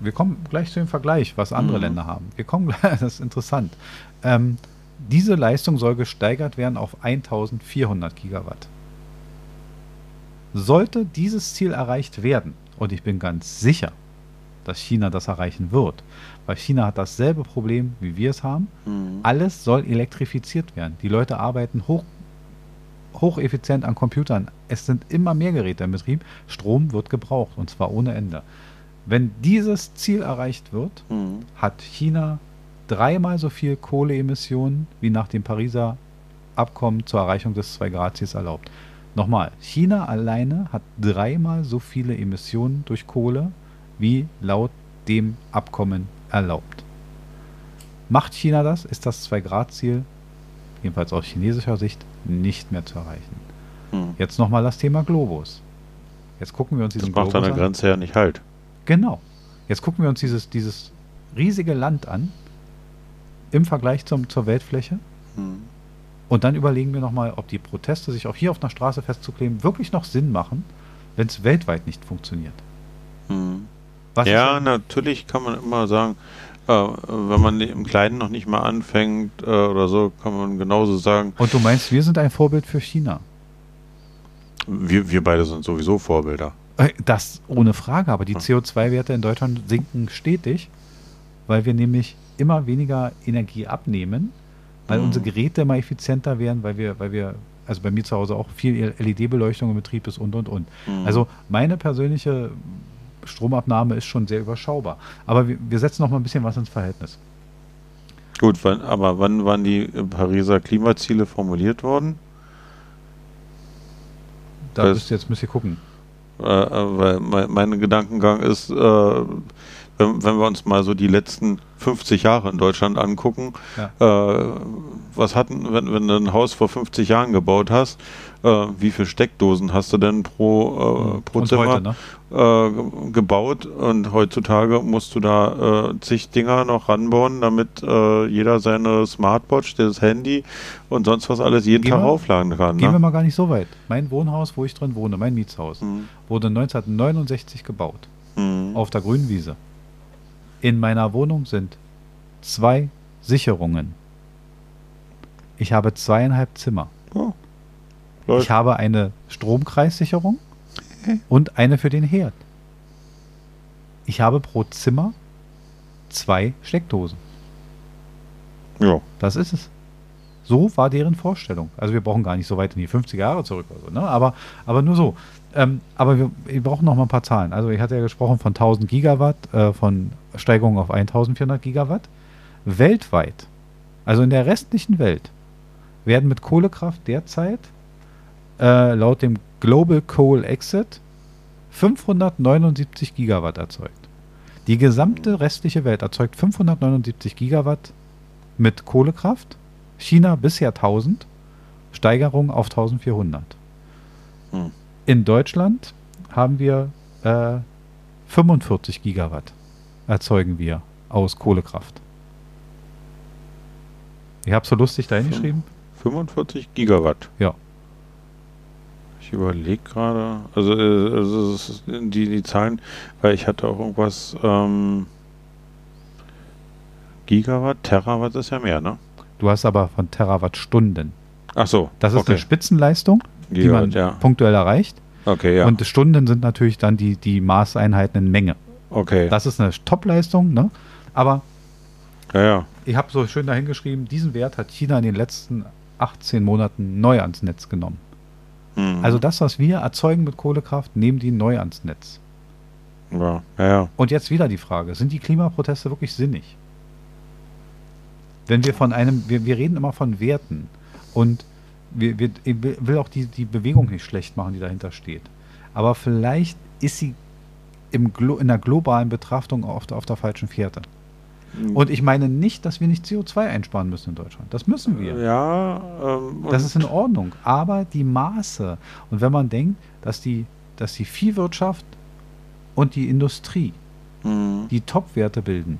wir kommen gleich zu dem Vergleich, was andere mhm. Länder haben. Wir kommen gleich, das ist interessant. Ähm, diese Leistung soll gesteigert werden auf 1400 Gigawatt. Sollte dieses Ziel erreicht werden, und ich bin ganz sicher, dass China das erreichen wird. Weil China hat dasselbe Problem, wie wir es haben. Mhm. Alles soll elektrifiziert werden. Die Leute arbeiten hoch, hocheffizient an Computern. Es sind immer mehr Geräte im Betrieb. Strom wird gebraucht und zwar ohne Ende. Wenn dieses Ziel erreicht wird, mhm. hat China dreimal so viel Kohleemissionen wie nach dem Pariser Abkommen zur Erreichung des 2-Grad-Ziels erlaubt. Nochmal, China alleine hat dreimal so viele Emissionen durch Kohle wie laut dem Abkommen erlaubt. Macht China das, ist das 2-Grad-Ziel, jedenfalls aus chinesischer Sicht, nicht mehr zu erreichen. Hm. Jetzt nochmal das Thema Globus. Jetzt gucken wir uns diesen Globus an. Das macht an der Grenze ja nicht halt. Genau. Jetzt gucken wir uns dieses, dieses riesige Land an, im Vergleich zum, zur Weltfläche. Hm. Und dann überlegen wir nochmal, ob die Proteste, sich auch hier auf einer Straße festzukleben, wirklich noch Sinn machen, wenn es weltweit nicht funktioniert. Hm. Was ja, natürlich kann man immer sagen, äh, wenn man im Kleinen noch nicht mal anfängt äh, oder so, kann man genauso sagen. Und du meinst, wir sind ein Vorbild für China? Wir, wir beide sind sowieso Vorbilder. Äh, das ohne Frage, aber die CO2-Werte in Deutschland sinken stetig, weil wir nämlich immer weniger Energie abnehmen, weil mhm. unsere Geräte immer effizienter werden, weil wir, weil wir, also bei mir zu Hause auch viel LED-Beleuchtung im Betrieb ist und und und. Mhm. Also meine persönliche Stromabnahme ist schon sehr überschaubar. Aber wir, wir setzen noch mal ein bisschen was ins Verhältnis. Gut, wann, aber wann waren die Pariser Klimaziele formuliert worden? Da müsst jetzt müsst ihr gucken. Äh, äh weil mein, mein, Gedankengang ist, äh, wenn, wenn, wir uns mal so die letzten 50 Jahre in Deutschland angucken, ja. äh, was hatten, wenn, wenn du ein Haus vor 50 Jahren gebaut hast, äh, wie viele Steckdosen hast du denn pro, äh, pro und Zimmer heute, ne? äh, gebaut? Und heutzutage musst du da äh, zig Dinger noch ranbauen, damit äh, jeder seine Smartwatch, das Handy und sonst was alles jeden gehen Tag wir, aufladen kann. Gehen ne? wir mal gar nicht so weit. Mein Wohnhaus, wo ich drin wohne, mein Mietshaus, mhm. wurde 1969 gebaut. Mhm. Auf der grünen Wiese. In meiner Wohnung sind zwei Sicherungen. Ich habe zweieinhalb Zimmer. Oh. Ich habe eine Stromkreissicherung und eine für den Herd. Ich habe pro Zimmer zwei Steckdosen. Ja. Das ist es. So war deren Vorstellung. Also wir brauchen gar nicht so weit in die 50er Jahre zurück, oder so, ne? aber, aber nur so. Ähm, aber wir, wir, brauchen noch mal ein paar Zahlen. Also ich hatte ja gesprochen von 1000 Gigawatt, äh, von Steigerung auf 1400 Gigawatt. Weltweit, also in der restlichen Welt, werden mit Kohlekraft derzeit äh, laut dem Global Coal Exit 579 Gigawatt erzeugt. Die gesamte restliche Welt erzeugt 579 Gigawatt mit Kohlekraft. China bisher 1000, Steigerung auf 1400. Hm. In Deutschland haben wir äh, 45 Gigawatt erzeugen wir aus Kohlekraft. Ich habe so lustig da hingeschrieben. 45 Gigawatt. Ja. Überlege gerade, also, äh, also die, die Zahlen, weil ich hatte auch irgendwas, ähm, Gigawatt, Terawatt ist ja mehr, ne? Du hast aber von Terawattstunden. Ach so. Das ist okay. eine Spitzenleistung, Gigawatt, die man ja. punktuell erreicht. Okay, ja. Und Stunden sind natürlich dann die, die Maßeinheiten in Menge. Okay. Das ist eine Top-Leistung, ne? Aber Ja, ja. ich habe so schön dahingeschrieben, diesen Wert hat China in den letzten 18 Monaten neu ans Netz genommen. Mhm. Also das, was wir erzeugen mit Kohlekraft, nehmen die neu ans Netz. Ja, ja, ja. Und jetzt wieder die Frage, sind die Klimaproteste wirklich sinnig? Wenn wir von einem, wir, wir reden immer von Werten und wir, wir, ich will auch die, die Bewegung nicht schlecht machen, die dahinter steht. Aber vielleicht ist sie im, in der globalen Betrachtung der- auf der falschen Fährte. Und ich meine nicht, dass wir nicht CO2 einsparen müssen in Deutschland. Das müssen wir. Ja, ähm, Das ist in Ordnung. Aber die Maße. Und wenn man denkt, dass die, dass die Viehwirtschaft und die Industrie Mhm. die Top-Werte bilden.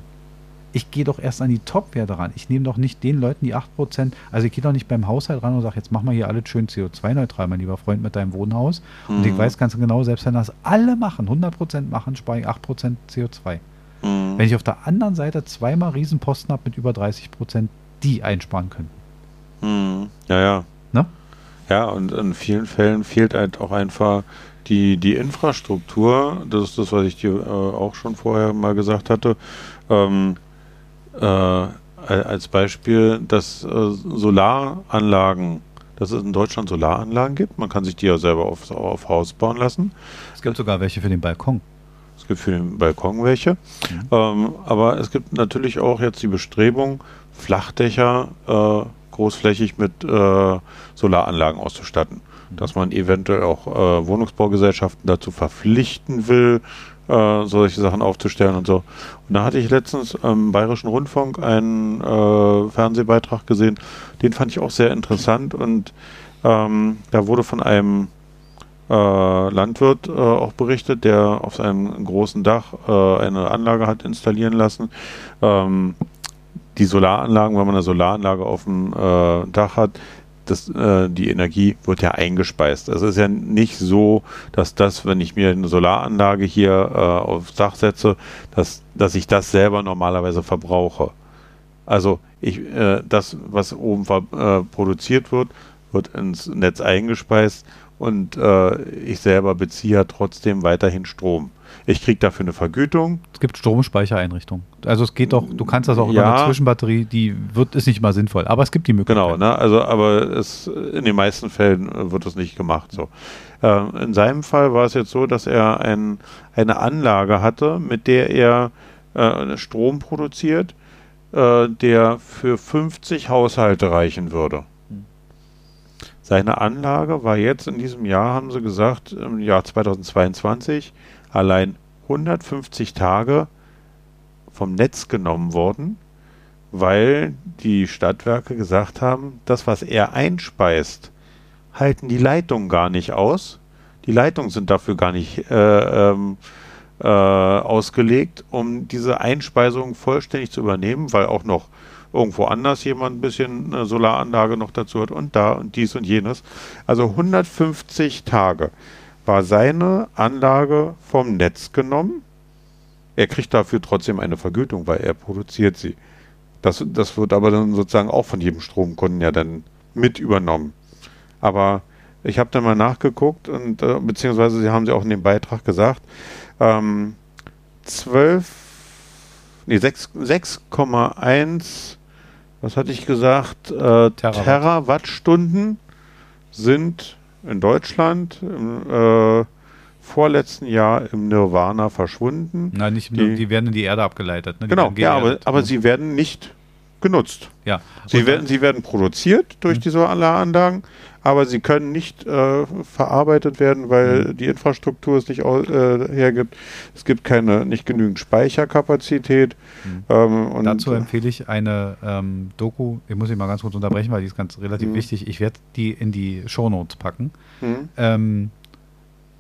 Ich gehe doch erst an die Top-Werte ran. Ich nehme doch nicht den Leuten die 8%, also ich gehe doch nicht beim Haushalt ran und sage, jetzt machen wir hier alles schön CO2-neutral, mein lieber Freund, mit deinem Wohnhaus. Und ich Mhm. weiß ganz genau, selbst wenn das alle machen, 100% machen, spare ich 8% CO2. Mhm. Wenn ich auf der anderen Seite zweimal Riesenposten habe mit über 30%, die einsparen können. Mhm. Ja, ja. Ne? Ja, und in vielen Fällen fehlt halt auch einfach die, die Infrastruktur. Das ist das, was ich dir äh, auch schon vorher mal gesagt hatte. Ähm, äh, als Beispiel, dass äh, Solaranlagen, dass es in Deutschland Solaranlagen gibt. Man kann sich die ja selber auf, auf Haus bauen lassen. Es gibt sogar welche für den Balkon. Es gibt für den Balkon welche. Ähm, aber es gibt natürlich auch jetzt die Bestrebung, Flachdächer äh, großflächig mit äh, Solaranlagen auszustatten. Dass man eventuell auch äh, Wohnungsbaugesellschaften dazu verpflichten will, äh, solche Sachen aufzustellen und so. Und da hatte ich letztens im Bayerischen Rundfunk einen äh, Fernsehbeitrag gesehen, den fand ich auch sehr interessant und ähm, da wurde von einem Landwirt äh, auch berichtet, der auf seinem großen Dach äh, eine Anlage hat installieren lassen. Ähm, die Solaranlagen, wenn man eine Solaranlage auf dem äh, Dach hat, das, äh, die Energie wird ja eingespeist. Also es ist ja nicht so, dass das, wenn ich mir eine Solaranlage hier äh, aufs Dach setze, dass, dass ich das selber normalerweise verbrauche. Also ich, äh, das, was oben äh, produziert wird, wird ins Netz eingespeist und äh, ich selber beziehe ja trotzdem weiterhin Strom. Ich kriege dafür eine Vergütung. Es gibt Stromspeichereinrichtungen. Also es geht doch, du kannst das auch über Ja. eine Zwischenbatterie, die wird, ist nicht mal sinnvoll, aber es gibt die Möglichkeit. Genau, ne? Also, aber es, in den meisten Fällen äh, wird es nicht gemacht. So. Ähm, in seinem Fall war es jetzt so, dass er ein, eine Anlage hatte, mit der er äh, Strom produziert, äh, der für 50 Haushalte reichen würde. Seine Anlage war jetzt in diesem Jahr, haben sie gesagt, im Jahr 2022 allein 150 Tage vom Netz genommen worden, weil die Stadtwerke gesagt haben, das, was er einspeist, halten die Leitungen gar nicht aus. Die Leitungen sind dafür gar nicht äh, ähm, äh, ausgelegt, um diese Einspeisung vollständig zu übernehmen, weil auch noch irgendwo anders jemand ein bisschen eine Solaranlage noch dazu hat und da und dies und jenes. Also 150 Tage war seine Anlage vom Netz genommen. Er kriegt dafür trotzdem eine Vergütung, weil er produziert sie. Das, das wird aber dann sozusagen auch von jedem Stromkunden ja dann mit übernommen. Aber ich habe dann mal nachgeguckt und äh, beziehungsweise sie haben sie auch in dem Beitrag gesagt, ähm, 12, nee, 6 6,1, was hatte ich gesagt, äh, Terawatt. Terawattstunden sind in Deutschland im äh, vorletzten Jahr im Nirvana verschwunden. Nein, nicht, Die- die, werden in die Erde abgeleitet. Ne? Genau, ja, aber, aber sie werden nicht genutzt. ja. Sie Und- werden, sie werden produziert durch die Solaranlagen, aber sie können nicht äh, verarbeitet werden, weil die Infrastruktur es nicht äh, hergibt. Es gibt keine, nicht genügend Speicherkapazität. Ähm, und Dazu empfehle ich eine ähm, Doku, ich muss sie mal ganz kurz unterbrechen, weil die ist ganz relativ Mhm. wichtig. Ich werde die in die Shownotes packen. Hm, Ähm,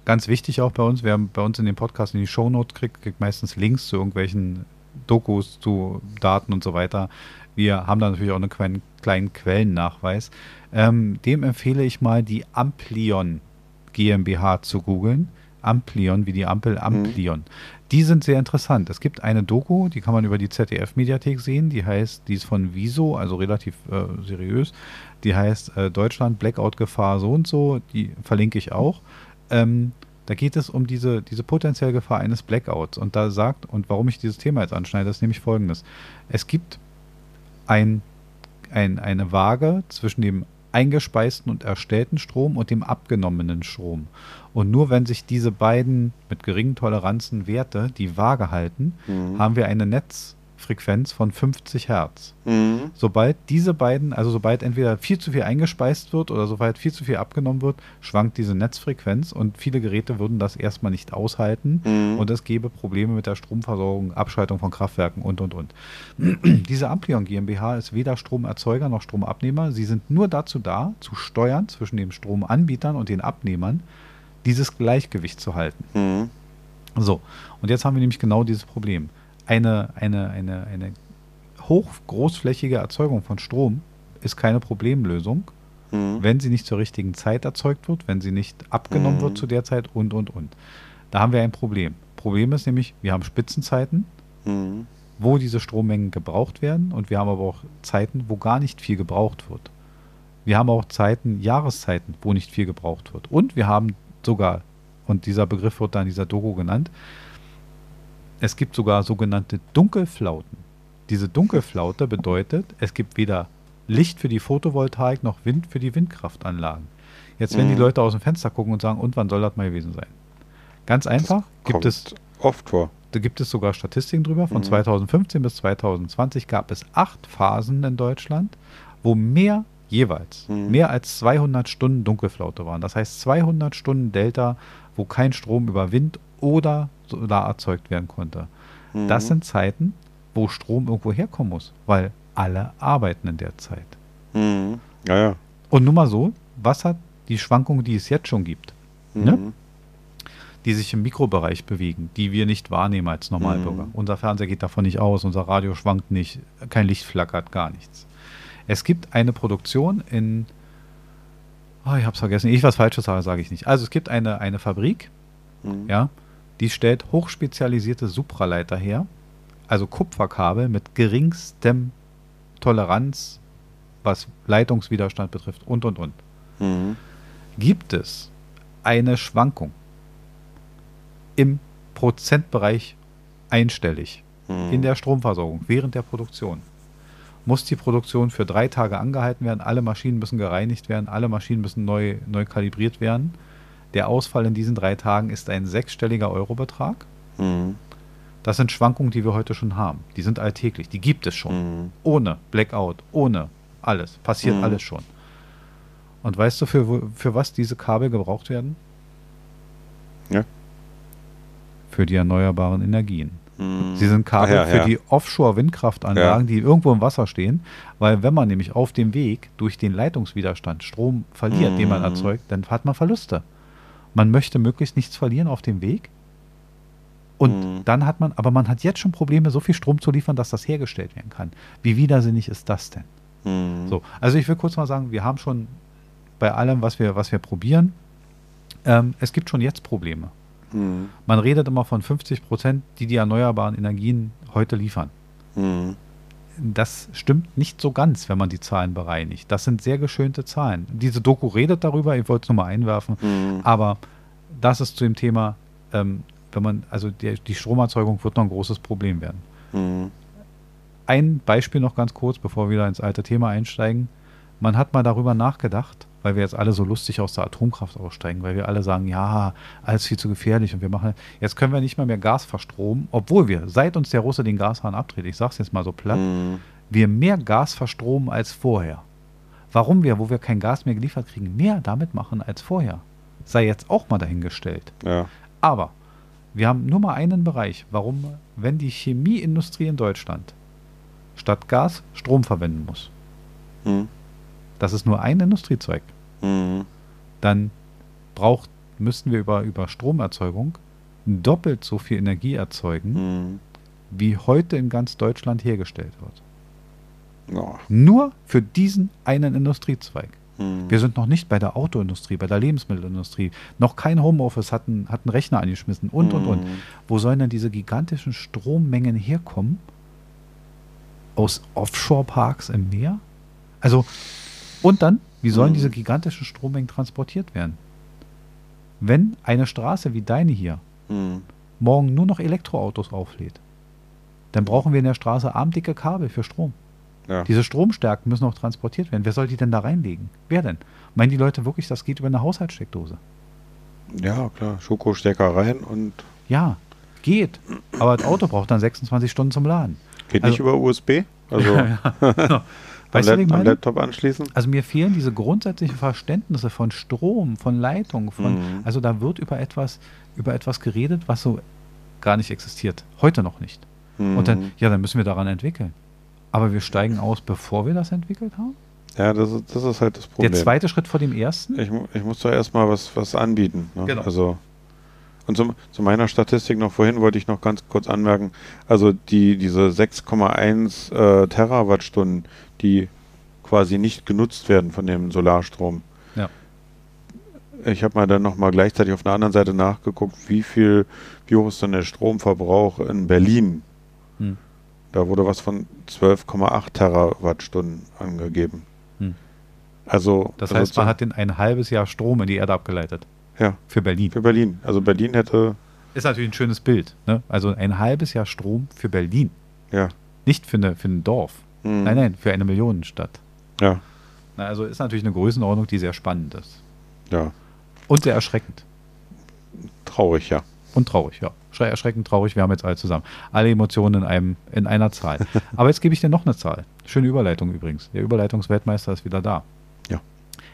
ganz wichtig auch bei uns, wer bei uns in den Podcast in die Shownotes kriegt, kriegt meistens Links zu irgendwelchen Dokus, zu Daten und so weiter. Wir haben da natürlich auch einen kleinen, Quellennachweis. Ähm, dem empfehle ich mal die Amplion GmbH zu googeln. Amplion, wie die Ampel, Amplion. Die sind sehr interessant. Es gibt eine Doku, die kann man über die ZDF-Mediathek sehen, die heißt, die ist von Wieso, also relativ äh, seriös. Die heißt äh, Deutschland Blackout-Gefahr so und so, die verlinke ich auch. Ähm, Da geht es um diese, diese potenzielle Gefahr eines Blackouts. Und da sagt, und warum ich dieses Thema jetzt anschneide, ist nämlich folgendes. Es gibt ein, ein, eine Waage zwischen dem eingespeisten und erstellten Strom und dem abgenommenen Strom. Und nur wenn sich diese beiden mit geringen Toleranzen Werte die Waage halten, mhm. haben wir eine Netz, Frequenz von 50 Hertz. Mhm. Sobald diese beiden, also sobald entweder viel zu viel eingespeist wird oder sobald viel zu viel abgenommen wird, schwankt diese Netzfrequenz und viele Geräte würden das erstmal nicht aushalten mhm. und es gäbe Probleme mit der Stromversorgung, Abschaltung von Kraftwerken und und und. Diese Amplion GmbH ist weder Stromerzeuger noch Stromabnehmer. Sie sind nur dazu da, zu steuern zwischen den Stromanbietern und den Abnehmern, dieses Gleichgewicht zu halten. Mhm. So, und jetzt haben wir nämlich genau dieses Problem eine, eine, eine, eine hochgroßflächige Erzeugung von Strom ist keine Problemlösung, mhm. wenn sie nicht zur richtigen Zeit erzeugt wird, wenn sie nicht abgenommen mhm. wird zu der Zeit und, und, und. Da haben wir ein Problem. Problem ist nämlich, wir haben Spitzenzeiten, mhm. wo diese Strommengen gebraucht werden und wir haben aber auch Zeiten, wo gar nicht viel gebraucht wird. Wir haben auch Zeiten, Jahreszeiten, wo nicht viel gebraucht wird. Und wir haben sogar, und dieser Begriff wird da in dieser Doku genannt, es gibt sogar sogenannte Dunkelflauten. Diese Dunkelflaute bedeutet, es gibt weder Licht für die Photovoltaik noch Wind für die Windkraftanlagen. Jetzt werden mhm. die Leute aus dem Fenster gucken und sagen, und wann soll das mal gewesen sein? Ganz einfach, das gibt es oft vor. Da gibt es sogar Statistiken drüber. Von mhm. 2015 bis 2020 gab es acht Phasen in Deutschland, wo mehr jeweils, mhm. mehr als 200 Stunden Dunkelflaute waren. Das heißt 200 Stunden Delta, wo kein Strom über Wind oder Solar erzeugt werden konnte. Mhm. Das sind Zeiten, wo Strom irgendwo herkommen muss, weil alle arbeiten in der Zeit. Mhm. Ja, ja. Und nur mal so, was hat die Schwankungen, die es jetzt schon gibt, ne? mhm. ne? die sich im Mikrobereich bewegen, die wir nicht wahrnehmen als Normalbürger. Mhm. Unser Fernseher geht davon nicht aus, unser Radio schwankt nicht, kein Licht flackert, gar nichts. Es gibt eine Produktion in, oh, ich habe es vergessen, ich was Falsches sage, sage ich nicht. Also es gibt eine, eine Fabrik, mhm. ja, die stellt hochspezialisierte Supraleiter her, also Kupferkabel mit geringstem Toleranz, was Leitungswiderstand betrifft und und und. Mhm. Gibt es eine Schwankung im Prozentbereich einstellig mhm. in der Stromversorgung während der Produktion, muss die Produktion für drei Tage angehalten werden, alle Maschinen müssen gereinigt werden, alle Maschinen müssen neu, neu kalibriert werden der Ausfall in diesen drei Tagen ist ein sechsstelliger Eurobetrag. Mhm. Das sind Schwankungen, die wir heute schon haben. Die sind alltäglich, die gibt es schon. Mhm. Ohne Blackout, ohne alles. Passiert mhm. alles schon. Und weißt du, für, für was diese Kabel gebraucht werden? Ja. Für die erneuerbaren Energien. Mhm. Sie sind Kabel ja, ja. für die Offshore-Windkraftanlagen, ja. die irgendwo im Wasser stehen, weil wenn man nämlich auf dem Weg durch den Leitungswiderstand Strom verliert, den man mhm. erzeugt, dann hat man Verluste. Man möchte möglichst nichts verlieren auf dem Weg. Und mhm. dann hat man, aber man hat jetzt schon Probleme, so viel Strom zu liefern, dass das hergestellt werden kann. Wie widersinnig ist das denn? Mhm. So, also ich will kurz mal sagen, wir haben schon bei allem, was wir, was wir probieren, ähm, es gibt schon jetzt Probleme. Mhm. Man redet immer von 50 Prozent, die die erneuerbaren Energien heute liefern. Mhm das stimmt nicht so ganz, wenn man die Zahlen bereinigt. Das sind sehr geschönte Zahlen. Diese Doku redet darüber, ich wollte es nochmal einwerfen, mhm. aber das ist zu dem Thema, ähm, wenn man, also die, die, Stromerzeugung wird noch ein großes Problem werden. Mhm. Ein Beispiel noch ganz kurz, bevor wir wieder ins alte Thema einsteigen. Man hat mal darüber nachgedacht, weil wir jetzt alle so lustig aus der Atomkraft aussteigen, weil wir alle sagen, ja, alles viel zu gefährlich und wir machen, jetzt können wir nicht mal mehr Gas verstromen, obwohl wir, seit uns der Russe den Gashahn abdreht, ich sag's jetzt mal so platt, mhm. wir mehr Gas verstromen als vorher. Warum wir, wo wir kein Gas mehr geliefert kriegen, mehr damit machen als vorher, sei jetzt auch mal dahingestellt. Ja. Aber wir haben nur mal einen Bereich, warum, wenn die Chemieindustrie in Deutschland statt Gas Strom verwenden muss. Mhm. Das ist nur ein Industriezweig mhm. dann braucht, müssten wir über, über Stromerzeugung doppelt so viel Energie erzeugen, mhm. wie heute in ganz Deutschland hergestellt wird. Oh. Nur für diesen einen Industriezweig. Mhm. Wir sind noch nicht bei der Autoindustrie, bei der Lebensmittelindustrie. Noch kein Homeoffice hat einen, hat einen Rechner angeschmissen und, und, und. Mhm. Wo sollen denn diese gigantischen Strommengen herkommen? Aus Offshore-Parks im Meer? Also, und dann wie sollen mhm. diese gigantischen Strommengen transportiert werden? Wenn eine Straße wie deine hier Hm. morgen nur noch Elektroautos auflädt, dann brauchen wir in der Straße armdicke Kabel für Strom. Ja. Diese Stromstärken müssen auch transportiert werden. Wer soll die denn da reinlegen? Wer denn? Meinen die Leute wirklich, das geht über eine Haushaltssteckdose? ja, klar. Schokostecker rein und Ja, geht. Aber das Auto braucht dann 26 Stunden zum Laden. geht Also- nicht über USB. Also am, Weißt du, wie ich am? Laptop anschließen. Also mir fehlen diese grundsätzlichen Verständnisse von Strom, von Leitung, von Mhm. also da wird über etwas über etwas geredet, was so gar nicht existiert. Heute noch nicht. Und dann Mhm. ja, dann müssen wir daran entwickeln. Aber wir steigen aus, bevor wir das entwickelt haben. Ja, das ist, das ist halt das Problem. Der zweite Schritt vor dem ersten. Ich, ich muss doch erstmal was, was anbieten. Ne? Genau. Also, und zum, zu meiner Statistik noch vorhin wollte ich noch ganz kurz anmerken, also die, diese 6,1 äh, Terawattstunden, die quasi nicht genutzt werden von dem Solarstrom. Ja. Ich habe mal dann nochmal gleichzeitig auf einer anderen Seite nachgeguckt, wie viel, wie hoch ist denn der Stromverbrauch in Berlin? Hm. Da wurde was von 12,8 Terawattstunden angegeben. Hm. Also, Das also heißt, man zum- hat den ein halbes Jahr Strom in die Erde abgeleitet. Ja, Für Berlin. für Berlin. Also Berlin hätte, Ist natürlich ein schönes Bild. Ne? Also ein halbes Jahr Strom für Berlin. ja. Nicht für, eine, für ein Dorf. Hm. Nein, nein, für eine Millionenstadt. Ja, Na, also ist natürlich eine Größenordnung, die sehr spannend ist. ja. Und sehr erschreckend. Traurig, ja. Und traurig, ja. Schrei erschreckend traurig, wir haben jetzt alle zusammen. Alle Emotionen in, einem, in einer Zahl. Aber jetzt gebe ich dir noch eine Zahl. Schöne Überleitung übrigens. Der Überleitungsweltmeister ist wieder da. Ja.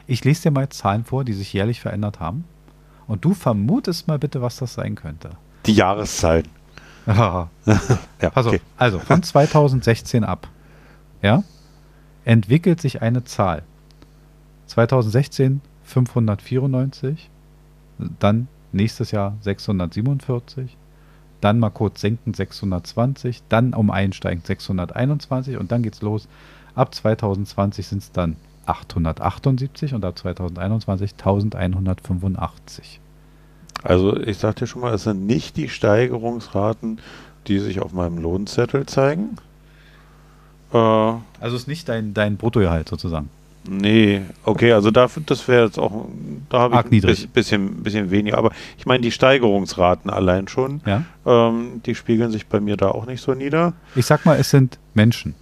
Ich lese dir mal Zahlen vor, die sich jährlich verändert haben. Und du vermutest mal bitte, was das sein könnte. Die Jahreszahlen. ja, auf. okay. Also von 2016 ab, ja, entwickelt sich eine Zahl. 2016 594, dann nächstes Jahr 647, dann mal kurz senken 620, dann um einsteigend 621 und dann geht's los. Ab 2020 sind es dann 878 und ab 2021 1185. Also ich sag dir schon mal, es sind nicht die Steigerungsraten, die sich auf meinem Lohnzettel zeigen. Äh, Also ist nicht dein, dein Bruttogehalt sozusagen. nee, okay, also dafür, das wäre jetzt auch, da habe ich ein bisschen, bisschen weniger. Aber ich meine, die Steigerungsraten allein schon, Ja? ähm, die spiegeln sich bei mir da auch nicht so nieder. Ich sag mal, es sind Menschen.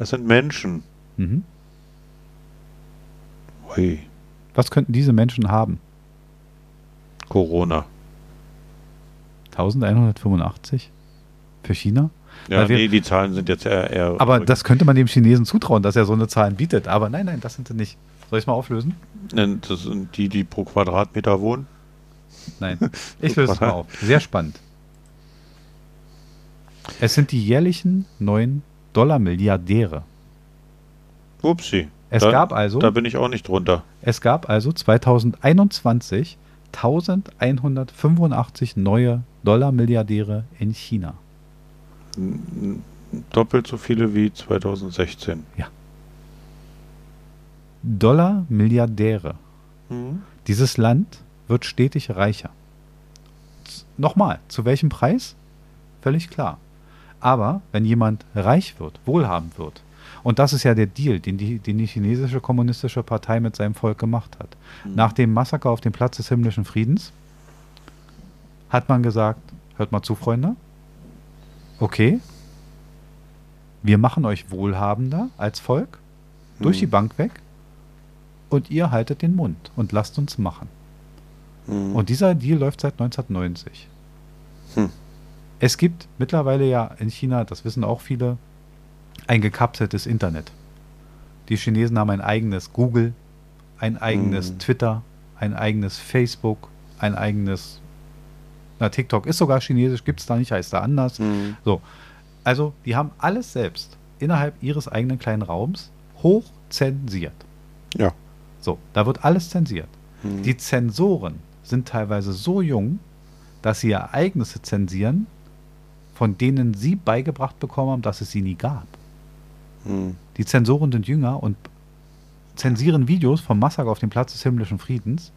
Es sind Menschen. Mhm. Ui, Was könnten diese Menschen haben? Corona. 1185 für China? Ja, wir- nee, die Zahlen sind jetzt eher. eher Aber das könnte man dem Chinesen zutrauen, dass er so eine Zahlen bietet. Aber nein, nein, das sind sie nicht. Soll ich es mal auflösen? Nein, Das sind die, die pro Quadratmeter wohnen. Nein. Ich löse es mal auf. Sehr spannend. Es sind die jährlichen neuen Dollar-Milliardäre. Upsi. Es da, gab also, Da bin ich auch nicht drunter. es gab also 2021 1185 neue Dollar-Milliardäre in China. Doppelt so viele wie 2016. Dollar-Milliardäre. Mhm. Dieses Land wird stetig reicher. Z- Nochmal, zu welchem Preis? Völlig klar. Aber wenn jemand reich wird, wohlhabend wird, und das ist ja der Deal, den die, den die chinesische kommunistische Partei mit seinem Volk gemacht hat. Mhm. Nach dem Massaker auf dem Platz des himmlischen Friedens hat man gesagt, hört mal zu, Freunde, okay, wir machen euch wohlhabender als Volk, durch Mhm. die Bank weg, und ihr haltet den Mund und lasst uns machen. Mhm. Und dieser Deal läuft seit 1990. Hm. Es gibt mittlerweile ja in China, das wissen auch viele, ein gekapseltes Internet. Die Chinesen haben ein eigenes Google, ein eigenes Hm. Twitter, ein eigenes Facebook, ein eigenes. Na, TikTok ist sogar chinesisch, gibt es da nicht, heißt da anders. Mhm. So. Also, die haben alles selbst innerhalb ihres eigenen kleinen Raums hoch zensiert. Ja. So, da wird alles zensiert. Mhm. Die Zensoren sind teilweise so jung, dass sie Ereignisse zensieren, von denen sie beigebracht bekommen haben, dass es sie nie gab. Die Zensoren sind jünger und zensieren Videos vom Massaker auf dem Platz des himmlischen Friedens,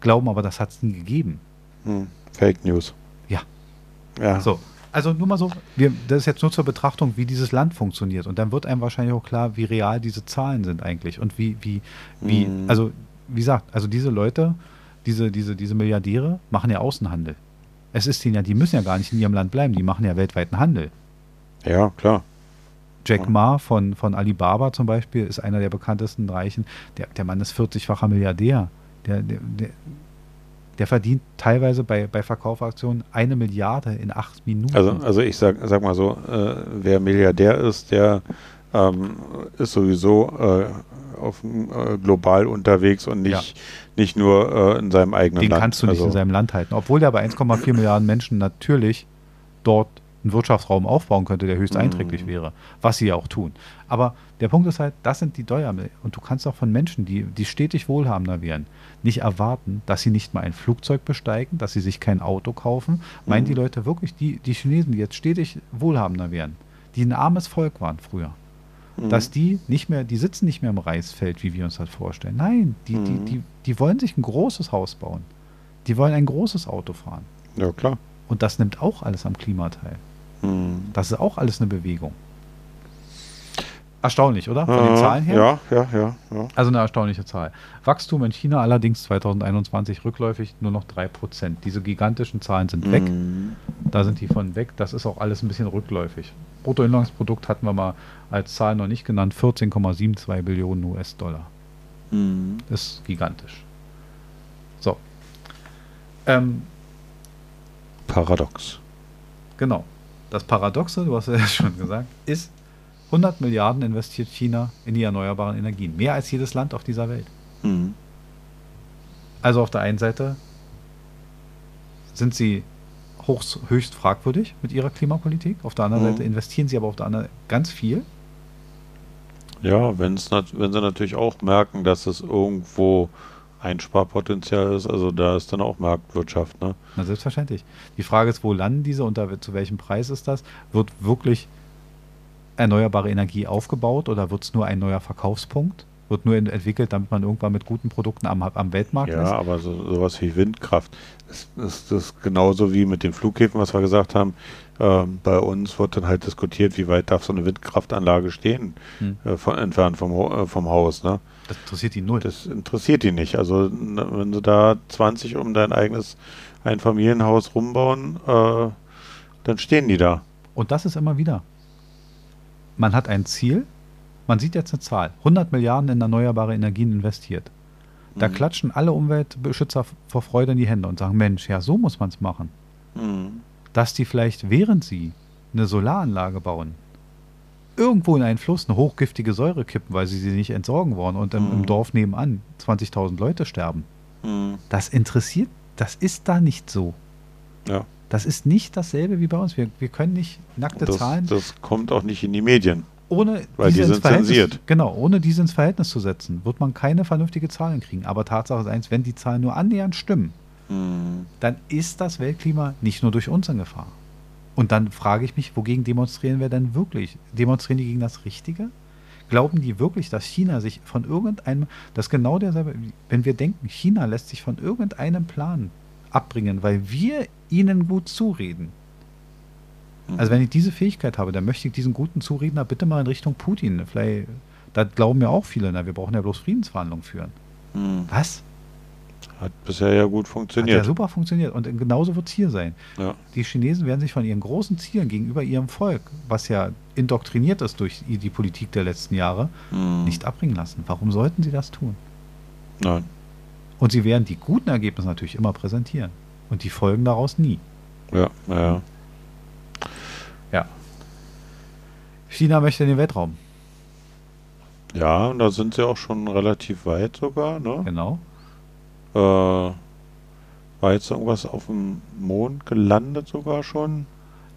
glauben aber, das hat es nie gegeben. Mhm. Fake News. Ja. Ja. So, also nur mal so, wir, das ist jetzt nur zur Betrachtung, wie dieses Land funktioniert. Und dann wird einem wahrscheinlich auch klar, wie real diese Zahlen sind eigentlich. Und wie, wie, wie, Mhm. also wie gesagt, also diese Leute diese, diese, diese Milliardäre machen ja Außenhandel. Es ist denen ja, die müssen ja gar nicht in ihrem Land bleiben, die machen ja weltweiten Handel. Ja, klar. Jack Ma von, von Alibaba zum Beispiel ist einer der bekanntesten Reichen. Der, der Mann ist 40-facher Milliardär. Der, der, der, der verdient teilweise bei, bei Verkaufaktionen eine Milliarde in acht Minuten. Also, also ich sag, sag mal so, äh, wer Milliardär ist, der ähm, ist sowieso äh, auf, äh, global unterwegs und nicht, ja. nicht nur äh, in seinem eigenen Den Land. Den kannst du nicht also. in seinem Land halten. Obwohl der bei 1,4 Milliarden Menschen natürlich dort einen Wirtschaftsraum aufbauen könnte, der höchst mhm. einträglich wäre, was sie ja auch tun. Aber der Punkt ist halt, das sind die Dollarmittel. Und du kannst auch von Menschen, die, die stetig wohlhabender wären, nicht erwarten, dass sie nicht mal ein Flugzeug besteigen, dass sie sich kein Auto kaufen. Meinen die mhm. Leute wirklich, die, die Chinesen, die jetzt stetig wohlhabender wären, die ein armes Volk waren früher, mhm. dass die nicht mehr, die sitzen nicht mehr im Reisfeld, wie wir uns das vorstellen. Nein, die, mhm. die, die, die wollen sich ein großes Haus bauen. Die wollen ein großes Auto fahren. Ja, klar. Und das nimmt auch alles am Klima teil. Mhm. Das ist auch alles eine Bewegung. Erstaunlich, oder? Von den Zahlen her? Ja, ja, ja, ja. Also eine erstaunliche Zahl. Wachstum in China allerdings 2021 rückläufig nur noch 3%. Diese gigantischen Zahlen sind weg. Mhm. Da sind die von weg. Das ist auch alles ein bisschen rückläufig. Bruttoinlandsprodukt hatten wir mal als Zahl noch nicht genannt. 14,72 Billionen US-Dollar. Mhm. Ist gigantisch. So. Ähm, Paradox. Genau. Das Paradoxe, du hast ja schon gesagt, ist, 100 Milliarden investiert China in die erneuerbaren Energien. Mehr als jedes Land auf dieser Welt. Mhm. Also auf der einen Seite sind sie hochst, höchst fragwürdig mit ihrer Klimapolitik. Auf der anderen mhm. Seite investieren sie aber auf der anderen ganz viel. Ja, wenn's, wenn sie natürlich auch merken, dass es irgendwo Einsparpotenzial ist, also da ist dann auch Marktwirtschaft, ne? Na, selbstverständlich. Die Frage ist, wo landen diese und zu welchem Preis ist das? Wird wirklich erneuerbare Energie aufgebaut oder wird es nur ein neuer Verkaufspunkt? Wird nur entwickelt, damit man irgendwann mit guten Produkten am, am Weltmarkt ja, ist? Ja, aber so, sowas wie Windkraft, das, das, das ist genauso wie mit den Flughäfen, was wir gesagt haben. Ähm, bei uns wird dann halt diskutiert, wie weit darf so eine Windkraftanlage stehen, hm. äh, von, entfernt vom, äh, vom Haus. Ne? Das interessiert die null. Das interessiert die nicht. Also wenn sie da 20 um dein eigenes Einfamilienhaus rumbauen, äh, dann stehen die da. Und das ist immer wieder. Man hat ein Ziel, man sieht jetzt eine Zahl, 100 Milliarden in erneuerbare Energien investiert. Da mhm. klatschen alle Umweltbeschützer vor Freude in die Hände und sagen, Mensch, ja, so muss man es machen. Mhm. Dass die vielleicht, während sie eine Solaranlage bauen, irgendwo in einen Fluss eine hochgiftige Säure kippen, weil sie sie nicht entsorgen wollen und im, mhm. im Dorf nebenan 20.000 Leute sterben. Mhm. Das interessiert, das ist da nicht so. Ja. Das ist nicht dasselbe wie bei uns. Wir, wir können nicht nackte das, Zahlen. Das kommt auch nicht in die Medien. Ohne weil die sind zensiert. Genau, ohne diese ins Verhältnis zu setzen, wird man keine vernünftige Zahlen kriegen. Aber Tatsache ist eins, wenn die Zahlen nur annähernd stimmen, mhm. dann ist das Weltklima nicht nur durch uns in Gefahr. Und dann frage ich mich, wogegen demonstrieren wir denn wirklich? Demonstrieren die gegen das Richtige? Glauben die wirklich, dass China sich von irgendeinem, das genau derselbe, wenn wir denken, China lässt sich von irgendeinem Plan abbringen, weil wir ihnen gut zureden. Also wenn ich diese Fähigkeit habe, dann möchte ich diesen guten Zuredner bitte mal in Richtung Putin. Vielleicht, da glauben ja auch viele, na, wir brauchen ja bloß Friedensverhandlungen führen. Hm. Was? Hat bisher ja gut funktioniert. Hat ja super funktioniert. Und genauso wird es hier sein. Ja. Die Chinesen werden sich von ihren großen Zielen gegenüber ihrem Volk, was ja indoktriniert ist durch die Politik der letzten Jahre, hm. nicht abbringen lassen. Warum sollten sie das tun? Nein. Und sie werden die guten Ergebnisse natürlich immer präsentieren. Und die Folgen daraus nie. Ja, ja. Ja. China möchte in den Weltraum. Ja, und da sind sie auch schon relativ weit sogar, ne? Genau. Äh, war jetzt irgendwas auf dem Mond gelandet sogar schon?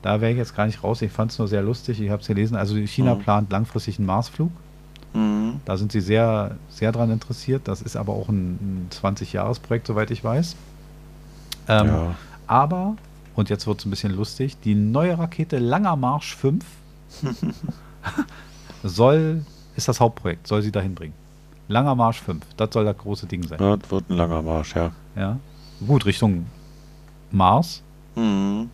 Da wäre ich jetzt gar nicht raus. Ich fand es nur sehr lustig. Ich habe es gelesen. Also China mhm. plant langfristig einen Marsflug. Mhm. Da sind sie sehr, sehr dran interessiert. Das ist aber auch ein, ein 20-Jahres-Projekt, soweit ich weiß. Ähm, ja. Aber, und jetzt wird es ein bisschen lustig, die neue Rakete Langer Marsch 5 soll, ist das Hauptprojekt, soll sie dahin bringen. Langer Marsch 5, das soll das große Ding sein. Ja, das wird ein langer Marsch, ja. Ja. Gut, Richtung Mars. Mhm.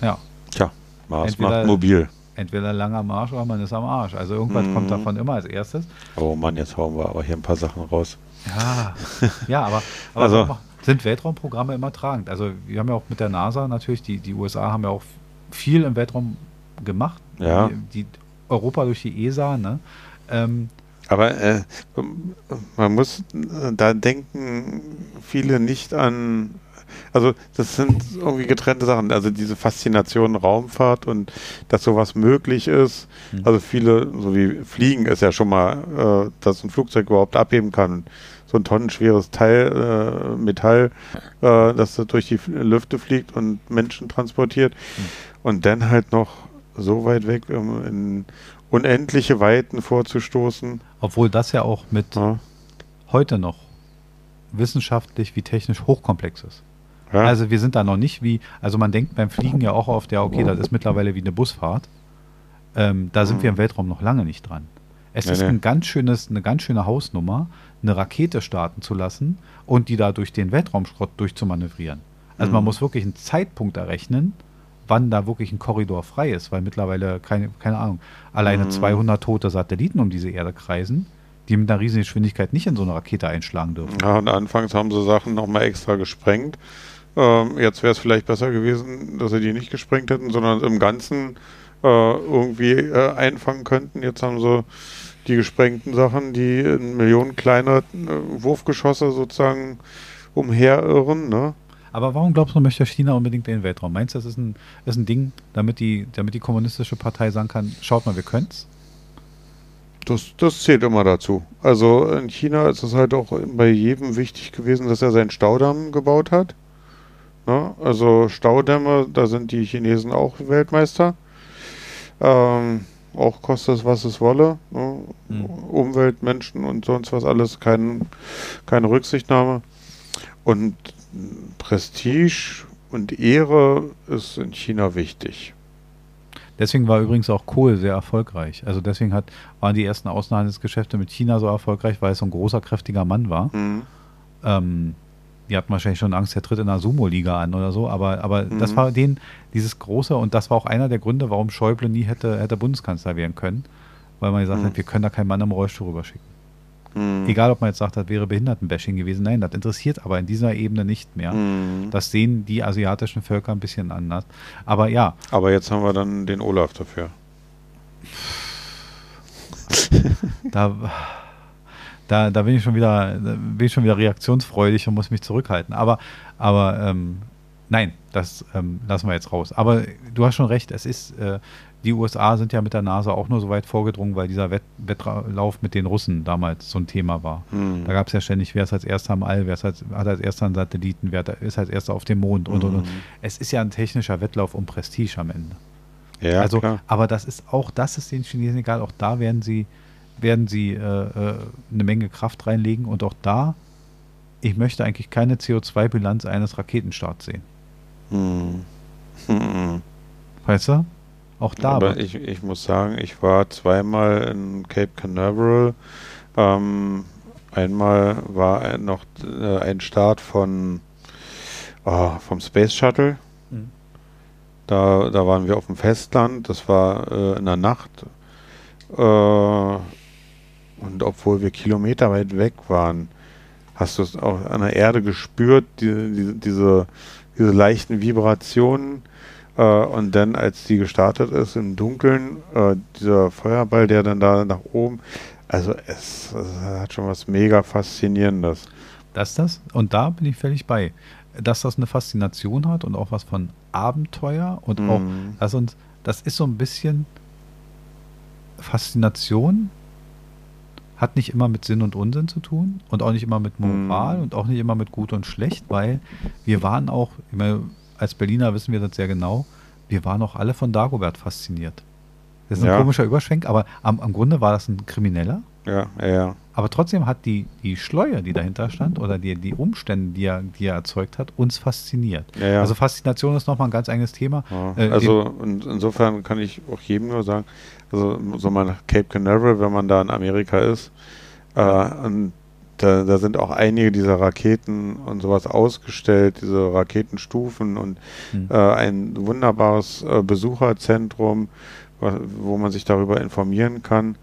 Ja. Tja, Mars Entweder, macht mobil. entweder langer Marsch oder man ist am Arsch. Also irgendwas Mhm. kommt davon immer als erstes. Oh Mann, jetzt hauen wir aber hier ein paar Sachen raus. Ja, ja aber, aber Also- sind Weltraumprogramme immer tragend? Also wir haben ja auch mit der NASA natürlich, die, die USA haben ja auch viel im Weltraum gemacht. Ja. Die, die Europa durch die ESA, ne? Ähm, Aber äh, man muss, äh, da denken viele nicht an, also das sind irgendwie getrennte Sachen. Also diese Faszination Raumfahrt und dass sowas möglich ist. Hm. Also viele, so wie Fliegen ist ja schon mal, äh, dass ein Flugzeug überhaupt abheben kann. So ein tonnenschweres Teil, äh, Metall, äh, das da durch die Lüfte fliegt und Menschen transportiert. Und dann halt noch so weit weg um in unendliche Weiten vorzustoßen. obwohl das ja auch mit Ja. heute noch wissenschaftlich wie technisch hochkomplex ist. Ja. Also wir sind da noch nicht wie, also man denkt beim Fliegen ja auch auf der, okay, das ist mittlerweile wie eine Busfahrt. Ähm, da sind wir im Weltraum noch lange nicht dran. Es Nee, ist ein ganz schönes, eine ganz schöne Hausnummer, eine Rakete starten zu lassen und die da durch den Weltraumschrott durchzumanövrieren. Also man Mhm. muss wirklich einen Zeitpunkt errechnen, wann da wirklich ein Korridor frei ist, weil mittlerweile, keine, keine Ahnung, alleine Mhm. 200 tote Satelliten um diese Erde kreisen, die mit einer riesigen Geschwindigkeit nicht in so eine Rakete einschlagen dürfen. Ja, und anfangs haben sie Sachen nochmal extra gesprengt. Ähm, jetzt wäre es vielleicht besser gewesen, dass sie die nicht gesprengt hätten, sondern im Ganzen äh, irgendwie äh, einfangen könnten. Jetzt haben sie die gesprengten Sachen, die in Millionen kleiner äh, Wurfgeschosse sozusagen umherirren. Ne? Aber warum glaubst du, möchte China unbedingt in den Weltraum? Meinst du, das ist ein, ist ein Ding, damit die, damit die kommunistische Partei sagen kann, schaut mal, wir können's? Das, das zählt immer dazu. Also in China ist es halt auch bei jedem wichtig gewesen, dass er seinen Staudamm gebaut hat. Ne? Also Staudämme, da sind die Chinesen auch Weltmeister. Ähm, auch kostet es, was es wolle. Ne? Hm. Umwelt, Menschen und sonst was alles, kein, keine Rücksichtnahme. Und Prestige und Ehre ist in China wichtig. Deswegen war übrigens auch Kohl sehr erfolgreich. Also deswegen hat, waren die ersten Außenhandelsgeschäfte mit China so erfolgreich, weil es so ein großer, kräftiger Mann war. Hm. Ähm, die hatten wahrscheinlich schon Angst, der tritt in der Sumo-Liga an oder so, aber, aber das Mhm. war denen dieses große und das war auch einer der Gründe, warum Schäuble nie hätte, hätte Bundeskanzler werden können, weil man gesagt Mhm. hat, wir können da keinen Mann im Rollstuhl rüberschicken. Hm. Egal, ob man jetzt sagt, das wäre Behindertenbashing gewesen. Nein, das interessiert aber in dieser Ebene nicht mehr. Hm. Das sehen die asiatischen Völker ein bisschen anders. Aber ja, Aber jetzt haben wir dann den Olaf dafür. da, da, da bin ich schon wieder, bin ich schon wieder reaktionsfreudig und muss mich zurückhalten. Aber, aber ähm, nein, das ähm, lassen wir jetzt raus. Aber du hast schon recht, es ist, äh, die USA sind ja mit der NASA auch nur so weit vorgedrungen, weil dieser Wett Wettlauf mit den Russen damals so ein Thema war. Hm. Da gab es ja ständig, wer ist als erster am All, wer ist als, hat als erster einen Satelliten, wer ist als erster auf dem Mond und, und, und. Mhm. Es ist ja ein technischer Wettlauf um Prestige am Ende. Ja, also, klar. aber das ist auch, das ist den Chinesen egal. Auch da werden sie, werden sie äh, äh, eine Menge Kraft reinlegen und auch da, ich möchte eigentlich keine CO2-Bilanz eines Raketenstarts sehen. Hm. Hm. Weißt du? Auch da. Aber ich, ich muss sagen, ich war zweimal in Cape Canaveral. Ähm, einmal war noch äh, ein Start von ah, vom Space Shuttle. Mhm. Da, da waren wir auf dem Festland. Das war äh, in der Nacht. Äh, und obwohl wir Kilometer weit weg waren, hast du es auch an der Erde gespürt, die, die, diese, diese leichten Vibrationen. Äh, und dann, als die gestartet ist im Dunkeln, äh, dieser Feuerball, der dann da nach oben, also es, es hat schon was mega Faszinierendes. Das das. Und da bin ich völlig bei. Dass das eine Faszination hat und auch was von Abenteuer und auch, Mhm. dass uns, das ist so ein bisschen Faszination, hat nicht immer mit Sinn und Unsinn zu tun und auch nicht immer mit Moral Mhm. und auch nicht immer mit Gut und Schlecht, weil wir waren auch, ich meine, als Berliner wissen wir das sehr genau, wir waren auch alle von Dagobert fasziniert. Das ist ein Ja. komischer Überschwenk, aber am, am Grunde war das ein Krimineller. Ja, ja, ja. Aber trotzdem hat die, die Schleue, die dahinter stand, oder die, die Umstände, die er, die er erzeugt hat, uns fasziniert. Ja, ja. Also Faszination ist nochmal ein ganz eigenes Thema. Ja, Äh, also in, insofern kann ich auch jedem nur sagen, also so mal nach Cape Canaveral, wenn man da in Amerika ist, äh, und da, da sind auch einige dieser Raketen und sowas ausgestellt, diese Raketenstufen und Hm. äh, ein wunderbares äh, Besucherzentrum wo man sich darüber informieren kann.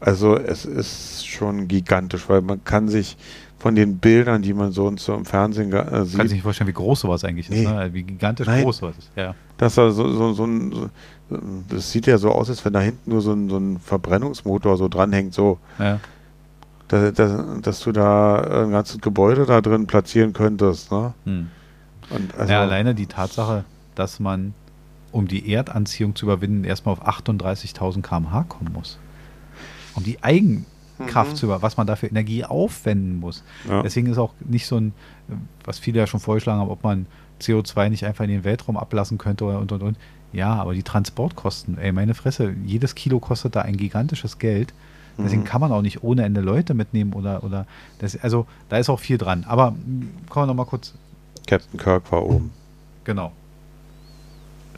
Also es ist schon gigantisch, weil man kann sich von den Bildern, die man so, so im Fernsehen äh, sieht. Kann sich nicht vorstellen, wie groß sowas eigentlich nee. ist, ne? wie gigantisch Nein. groß sowas ist. Ja. Das, so, so, so ein, so, das sieht ja so aus, als wenn da hinten nur so ein, so ein Verbrennungsmotor so dranhängt, so. Ja. Dass, dass, dass, du da ein ganzes Gebäude da drin platzieren könntest. Ne? Hm. Also ja, alleine die Tatsache, dass man, um die Erdanziehung zu überwinden, erstmal auf 38.000 km/h kommen muss. Um die Eigenkraft mhm. zu über, was man dafür Energie aufwenden muss. Ja. Deswegen ist auch nicht so ein, was viele ja schon vorgeschlagen haben, ob man CO2 nicht einfach in den Weltraum ablassen könnte und und und. Ja, aber die Transportkosten, ey, meine Fresse, jedes Kilo kostet da ein gigantisches Geld. Deswegen mhm. kann man auch nicht ohne Ende Leute mitnehmen oder, oder das, also da ist auch viel dran. Aber kommen wir nochmal kurz. Captain Kirk war oben. Genau.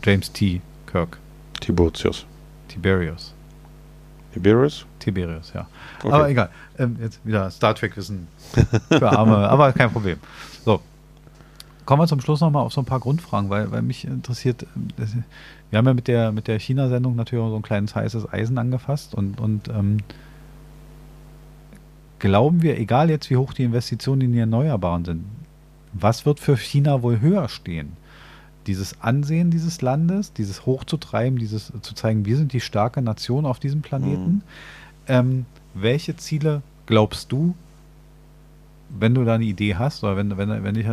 James T. Kirk. Tiburtius. Tiberius. Tiberius? Tiberius, ja. Okay. Aber egal. Ähm, jetzt wieder Star Trek-Wissen für Arme, aber kein Problem. So. Kommen wir zum Schluss nochmal auf so ein paar Grundfragen, weil, weil mich interessiert, das, wir haben ja mit der, mit der China-Sendung natürlich auch so ein kleines heißes Eisen angefasst und, und ähm, glauben wir, egal jetzt wie hoch die Investitionen in die Erneuerbaren sind, was wird für China wohl höher stehen? Dieses Ansehen dieses Landes, dieses hochzutreiben, dieses zu zeigen, wir sind die starke Nation auf diesem Planeten. Mhm. Ähm, welche Ziele glaubst du, wenn du da eine Idee hast, oder wenn, wenn, wenn ich,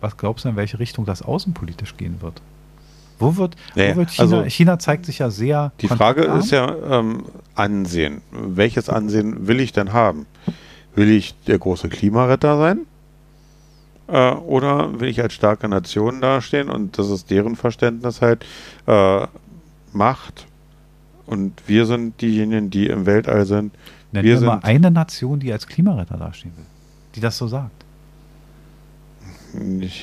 was glaubst du, in welche Richtung das außenpolitisch gehen wird? Wo wird, nee, wo wird China, also China zeigt sich ja sehr. Die Frage ist ja ähm, Ansehen. Welches Ansehen will ich denn haben? Will ich der große Klimaretter sein? Äh, oder will ich als starke Nation dastehen und das ist deren Verständnis halt äh, Macht und wir sind diejenigen, die im Weltall sind. Nennen wir, wir mal eine Nation, die als Klimaretter dastehen will, die das so sagt.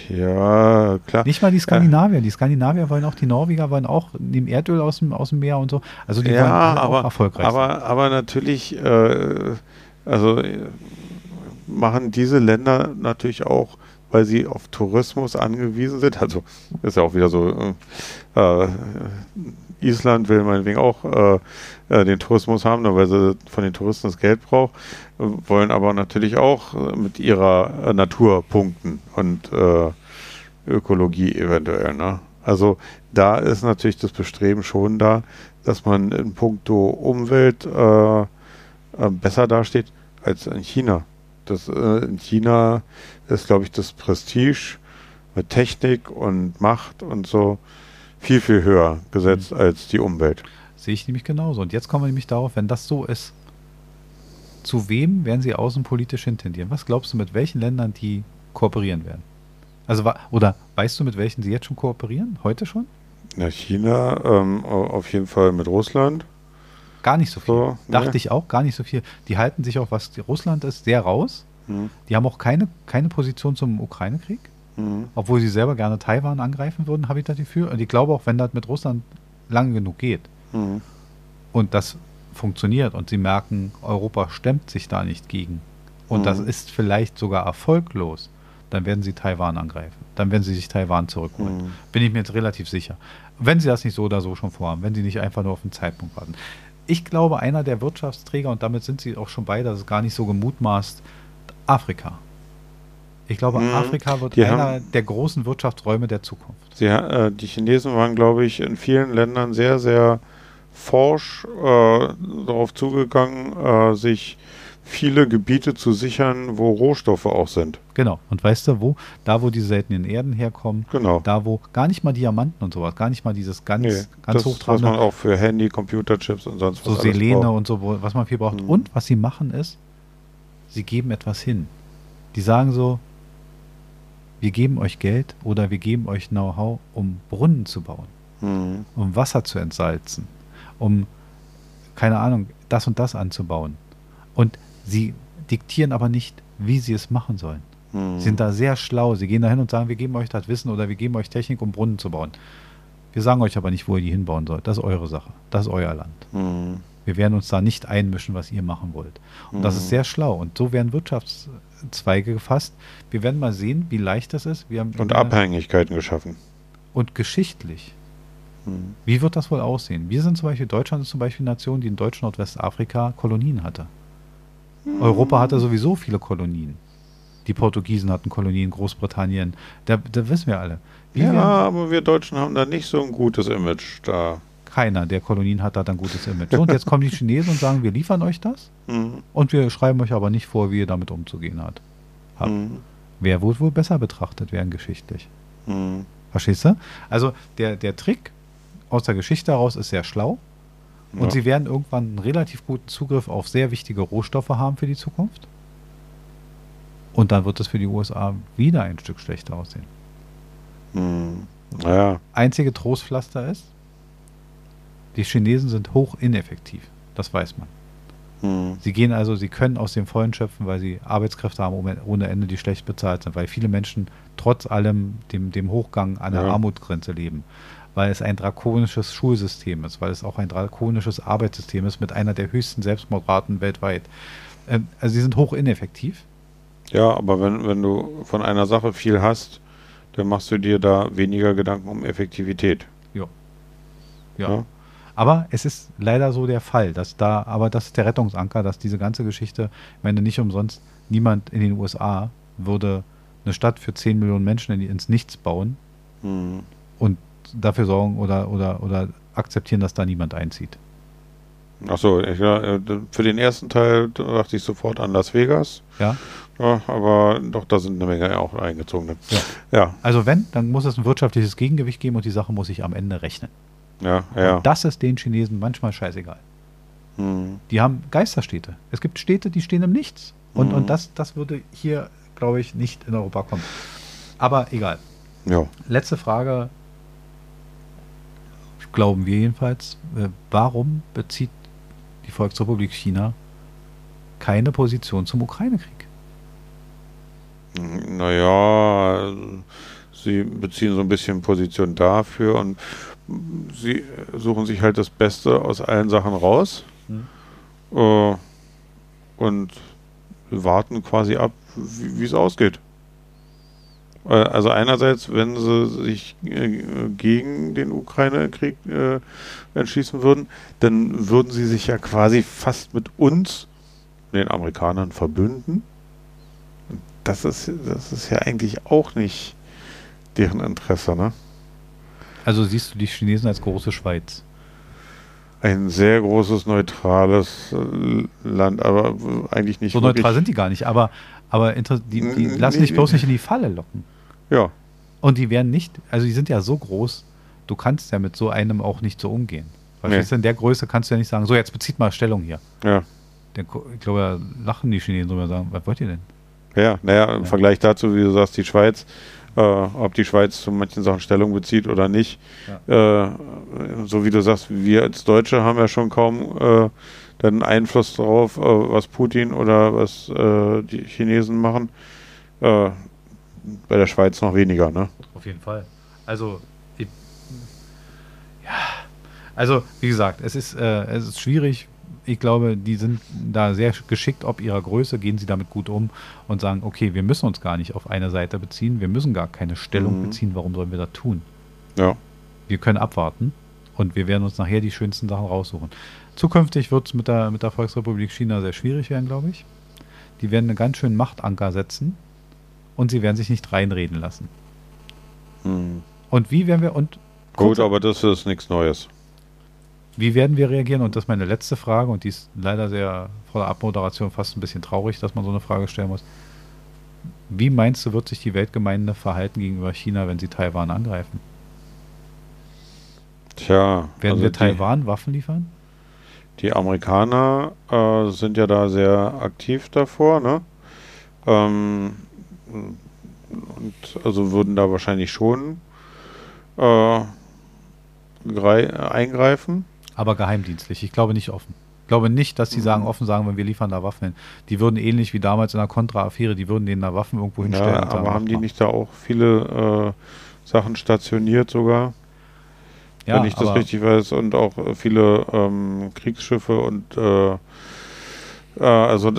Ja, klar. Nicht mal die Skandinavier. Die Skandinavier wollen auch, die Norweger wollen auch nehmen Erdöl aus dem, aus dem Meer und so. Also die ja, wollen aber, auch erfolgreich aber, sein. Aber natürlich, äh, also machen diese Länder natürlich auch, weil sie auf Tourismus angewiesen sind. Also ist ja auch wieder so, äh, äh Island will meinetwegen auch äh, äh, den Tourismus haben, weil sie von den Touristen das Geld braucht, wollen aber natürlich auch äh, mit ihrer äh, Natur punkten und äh, Ökologie eventuell. Ne? Also da ist natürlich das Bestreben schon da, dass man in puncto Umwelt besser dasteht als in China. Das, äh, in China ist, glaube ich, das Prestige mit Technik und Macht und so viel, viel höher gesetzt mhm. als die Umwelt. Sehe ich nämlich genauso. Und jetzt kommen wir nämlich darauf, wenn das so ist, zu wem werden sie außenpolitisch hintendieren? Was glaubst du, mit welchen Ländern die kooperieren werden? Also, oder weißt du, mit welchen sie jetzt schon kooperieren? Heute schon? Ja, China, ähm, auf jeden Fall mit Russland. Gar nicht so viel. So, Dachte nee. ich auch, gar nicht so viel. Die halten sich auch, was Russland ist, sehr raus. Mhm. Die haben auch keine, keine Position zum Ukraine-Krieg. Mhm. Obwohl sie selber gerne Taiwan angreifen würden, habe ich das Gefühl. Und ich glaube auch, wenn das mit Russland lange genug geht mhm. und das funktioniert und sie merken, Europa stemmt sich da nicht gegen und das mhm. ist vielleicht sogar erfolglos, dann werden sie Taiwan angreifen. Dann werden sie sich Taiwan zurückholen. Mhm. Bin ich mir jetzt relativ sicher. Wenn sie das nicht so oder so schon vorhaben, wenn sie nicht einfach nur auf den Zeitpunkt warten ich glaube, einer der Wirtschaftsträger, und damit sind sie auch schon beide, das ist gar nicht so gemutmaßt, Afrika. Ich glaube, mhm. Afrika wird die einer haben, der großen Wirtschaftsräume der Zukunft. Sie, äh, die Chinesen waren, glaube ich, in vielen Ländern sehr, sehr forsch äh, darauf zugegangen, äh, sich viele Gebiete zu sichern, wo Rohstoffe auch sind. Genau. Und weißt du, wo? Da, wo die seltenen Erden herkommen. Genau. Da, wo gar nicht mal Diamanten und sowas, gar nicht mal dieses ganz, nee, ganz das, Was man auch für Handy, Computerchips und sonst was. So Selene und so, was man viel braucht. Mhm. Und was sie machen ist, sie geben etwas hin. Die sagen so, wir geben euch Geld oder wir geben euch Know-how, um Brunnen zu bauen, mhm. um Wasser zu entsalzen, um, keine Ahnung, das und das anzubauen. Und Sie diktieren aber nicht, wie sie es machen sollen. Mhm. Sie sind da sehr schlau. Sie gehen da hin und sagen, wir geben euch das Wissen oder wir geben euch Technik, um Brunnen zu bauen. Wir sagen euch aber nicht, wo ihr die hinbauen sollt. Das ist eure Sache. Das ist euer Land. Mhm. Wir werden uns da nicht einmischen, was ihr machen wollt. Und mhm. das ist hm. sehr schlau. Und so werden Wirtschaftszweige gefasst. Wir werden mal sehen, wie leicht das ist. und Abhängigkeiten geschaffen. Und geschichtlich Hm. Wie wird das wohl aussehen? Wir sind zum Beispiel, Deutschland ist zum Beispiel eine Nation, die in Deutsch-Nordwestafrika Kolonien hatte. Europa hatte sowieso viele Kolonien. Die Portugiesen hatten Kolonien, Großbritannien, da, da wissen wir alle. Wie ja, wir, aber wir Deutschen haben da nicht so ein gutes Image da. Keiner der Kolonien hat da ein gutes Image. So, und jetzt kommen die Chinesen und sagen, wir liefern euch das mhm. und wir schreiben euch aber nicht vor, wie ihr damit umzugehen habt. Mhm. Wer wird wohl besser betrachtet werden geschichtlich? Mhm. Verstehst du? Also der, der Trick aus der Geschichte heraus ist sehr schlau. Und ja. sie werden irgendwann einen relativ guten Zugriff auf sehr wichtige Rohstoffe haben für die Zukunft. Und dann wird es für die USA wieder ein Stück schlechter aussehen. Hm. Ja. Einzige Trostpflaster ist, die Chinesen sind hoch ineffektiv. Das weiß man. Hm. Sie gehen also, sie können aus dem Vollen schöpfen, weil sie Arbeitskräfte haben ohne Ende, die schlecht bezahlt sind, weil viele Menschen trotz allem dem, dem Hochgang an der ja. Armutsgrenze leben, weil es ein drakonisches Schulsystem ist, weil es auch ein drakonisches Arbeitssystem ist mit einer der höchsten Selbstmordraten weltweit. Ähm, also sie sind hoch ineffektiv. Ja, aber wenn, wenn du von einer Sache viel hast, dann machst du dir da weniger Gedanken um Effektivität. Ja. Ja. ja? Aber es ist leider so der Fall, dass da, aber das ist der Rettungsanker, dass diese ganze Geschichte, ich meine, nicht umsonst, niemand in den USA würde eine Stadt für 10 Millionen Menschen in, ins Nichts bauen hm. und dafür sorgen oder, oder, oder akzeptieren, dass da niemand einzieht. Achso, ja, für den ersten Teil dachte ich sofort an Las Vegas. Ja. ja aber doch, da sind eine Menge auch eingezogen. Ja. ja. Also wenn, dann muss es ein wirtschaftliches Gegengewicht geben und die Sache muss sich am Ende rechnen. Ja, ja. Und das ist den Chinesen manchmal scheißegal. Hm. Die haben Geisterstädte. Es gibt Städte, die stehen im Nichts. Und, hm. und das, das würde hier, glaube ich, nicht in Europa kommen. Aber egal. Ja. Letzte Frage. Glauben wir jedenfalls. Äh, warum bezieht die Volksrepublik China keine Position zum Ukraine-Krieg? Naja, sie beziehen so ein bisschen Position dafür und sie suchen sich halt das Beste aus allen Sachen raus mhm. äh, und warten quasi ab, wie es ausgeht. Äh, also einerseits, wenn sie sich äh, gegen den Ukraine-Krieg äh, entschließen würden, dann würden sie sich ja quasi fast mit uns, den Amerikanern, verbünden. das ist, das ist ja eigentlich auch nicht deren Interesse, ne? Also siehst du die Chinesen als große Schweiz? Ein sehr großes, neutrales Land, aber eigentlich nicht. So neutral sind die gar nicht, aber, aber die, die lassen dich bloß nicht in die Falle locken. Ja. Und die werden nicht, also die sind ja so groß, du kannst ja mit so einem auch nicht so umgehen. Weil nee. in der Größe kannst du ja nicht sagen, so jetzt bezieht mal Stellung hier. Ja. ich glaube, da lachen die Chinesen drüber und sagen, was wollt ihr denn? Ja, naja, im ja. Vergleich dazu, wie du sagst, die Schweiz, äh, ob die Schweiz zu manchen Sachen Stellung bezieht oder nicht. Ja. Äh, so wie du sagst, wir als Deutsche haben ja schon kaum äh, den Einfluss darauf, äh, was Putin oder was äh, die Chinesen machen. Äh, bei der Schweiz noch weniger, ne? Auf jeden Fall. Also, ich, ja, also wie gesagt, es ist, es ist schwierig, ich glaube, die sind da sehr geschickt ob ihrer Größe, gehen sie damit gut um und sagen, okay, wir müssen uns gar nicht auf eine Seite beziehen, wir müssen gar keine Stellung mhm. beziehen, warum sollen wir das tun? Ja. Wir können abwarten und wir werden uns nachher die schönsten Sachen raussuchen. Zukünftig wird es mit der, mit der Volksrepublik China sehr schwierig werden, glaube ich. Die werden einen ganz schönen Machtanker setzen und sie werden sich nicht reinreden lassen. Mhm. Und wie werden wir und Gut, aber das ist nichts Neues. Wie werden wir reagieren? Und das ist meine letzte Frage, und die ist leider sehr vor der Abmoderation fast ein bisschen traurig, dass man so eine Frage stellen muss. Wie meinst du, wird sich die Weltgemeinde verhalten gegenüber China, wenn sie Taiwan angreifen? Tja. Werden also wir Taiwan die, Waffen liefern? Die Amerikaner äh, sind ja da sehr aktiv davor, ne? Ähm, und also würden da wahrscheinlich schon äh, eingreifen aber geheimdienstlich. Ich glaube nicht offen. Ich glaube nicht, dass sie sagen, mhm. offen sagen, wenn wir liefern da Waffen hin. Die würden ähnlich wie damals in der Contra-Affäre, die würden denen da Waffen irgendwo hinstellen. Ja, aber haben die nicht da auch viele äh, Sachen stationiert sogar? Ja, wenn ich das richtig weiß, und auch viele ähm, Kriegsschiffe und äh, äh, also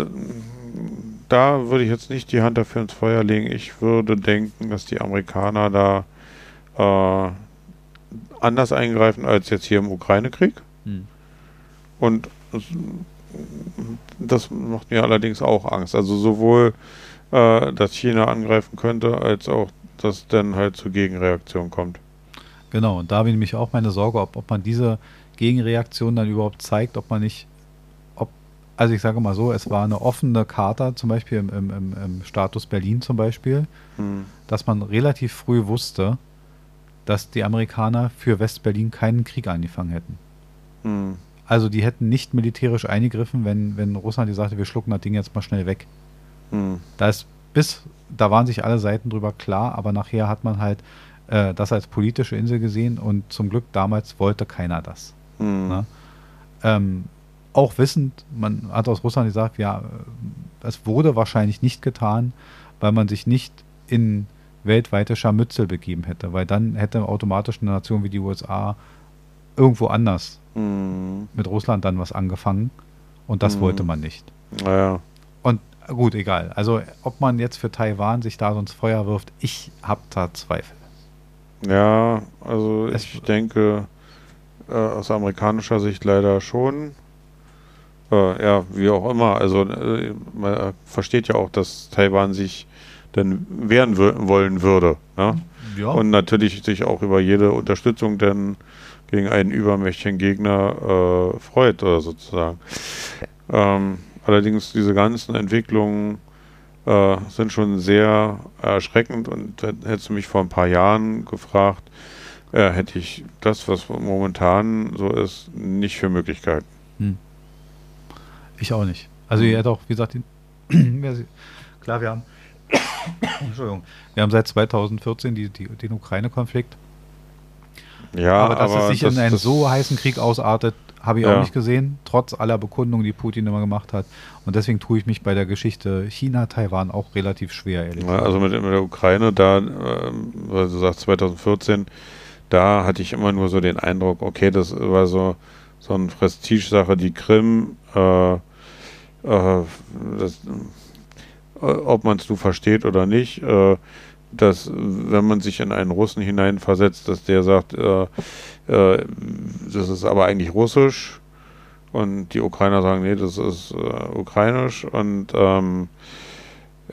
da würde ich jetzt nicht die Hand dafür ins Feuer legen. Ich würde denken, dass die Amerikaner da äh, anders eingreifen als jetzt hier im Ukraine-Krieg. Hm. Und das, das macht mir allerdings auch Angst. Also sowohl, äh, dass China angreifen könnte, als auch, dass dann halt zur Gegenreaktion kommt. Genau, und da habe ich nämlich auch meine Sorge, ob, ob man diese Gegenreaktion dann überhaupt zeigt, ob man nicht, ob, also ich sage mal so, es war eine offene Charta, zum Beispiel im, im, im, im Status Berlin zum Beispiel, Hm. dass man relativ früh wusste, dass die Amerikaner für West-Berlin keinen Krieg angefangen hätten. Hm. Also die hätten nicht militärisch eingegriffen, wenn, wenn Russland die sagte, wir schlucken das Ding jetzt mal schnell weg. Hm. Da ist bis, da waren sich alle Seiten drüber klar, aber nachher hat man halt äh, das als politische Insel gesehen und zum Glück damals wollte keiner das. Hm. Ne? Ähm, auch wissend, man hat aus Russland gesagt, ja, es wurde wahrscheinlich nicht getan, weil man sich nicht in weltweite Scharmützel begeben hätte, weil dann hätte automatisch eine Nation wie die USA irgendwo anders Hm. mit Russland dann was angefangen und das Mhm. wollte man nicht. Naja. Und gut, egal. Also ob man jetzt für Taiwan sich da so ins Feuer wirft, ich habe da Zweifel. Ja, also Es- ich denke äh, aus amerikanischer Sicht leider schon. Äh, ja, wie auch immer. Also äh, man äh, versteht ja auch, dass Taiwan sich dann wehren wollen würde. Ne? Ja. Und natürlich sich auch über jede Unterstützung dann gegen einen übermächtigen Gegner äh, freut, oder sozusagen. Ähm, allerdings diese ganzen Entwicklungen äh, sind schon sehr erschreckend und hätt- hättest du mich vor ein paar Jahren gefragt, äh, hätte ich das, was momentan so ist, nicht für Möglichkeiten. Ich auch nicht. Also ihr hättet auch, wie gesagt, klar, wir haben Entschuldigung, wir haben seit 2014 die, die, den Ukraine-Konflikt. Ja, aber dass es sich das- in einen so heißen Krieg ausartet, habe ich Ja. auch nicht gesehen, trotz aller Bekundungen, die Putin immer gemacht hat. Und deswegen tue ich mich bei der Geschichte China-Taiwan auch relativ schwer, ehrlich Ja, also mit, mit der Ukraine, da, ähm, weil du sagst 2014, da hatte ich immer nur so den Eindruck, okay, das war so, so eine Prestige-Sache, die Krim, äh, äh, das, äh, ob man es du versteht oder nicht, äh, dass wenn man sich in einen Russen hineinversetzt, dass der sagt, äh, äh, das ist aber eigentlich russisch und die Ukrainer sagen, nee, das ist äh, ukrainisch und ähm,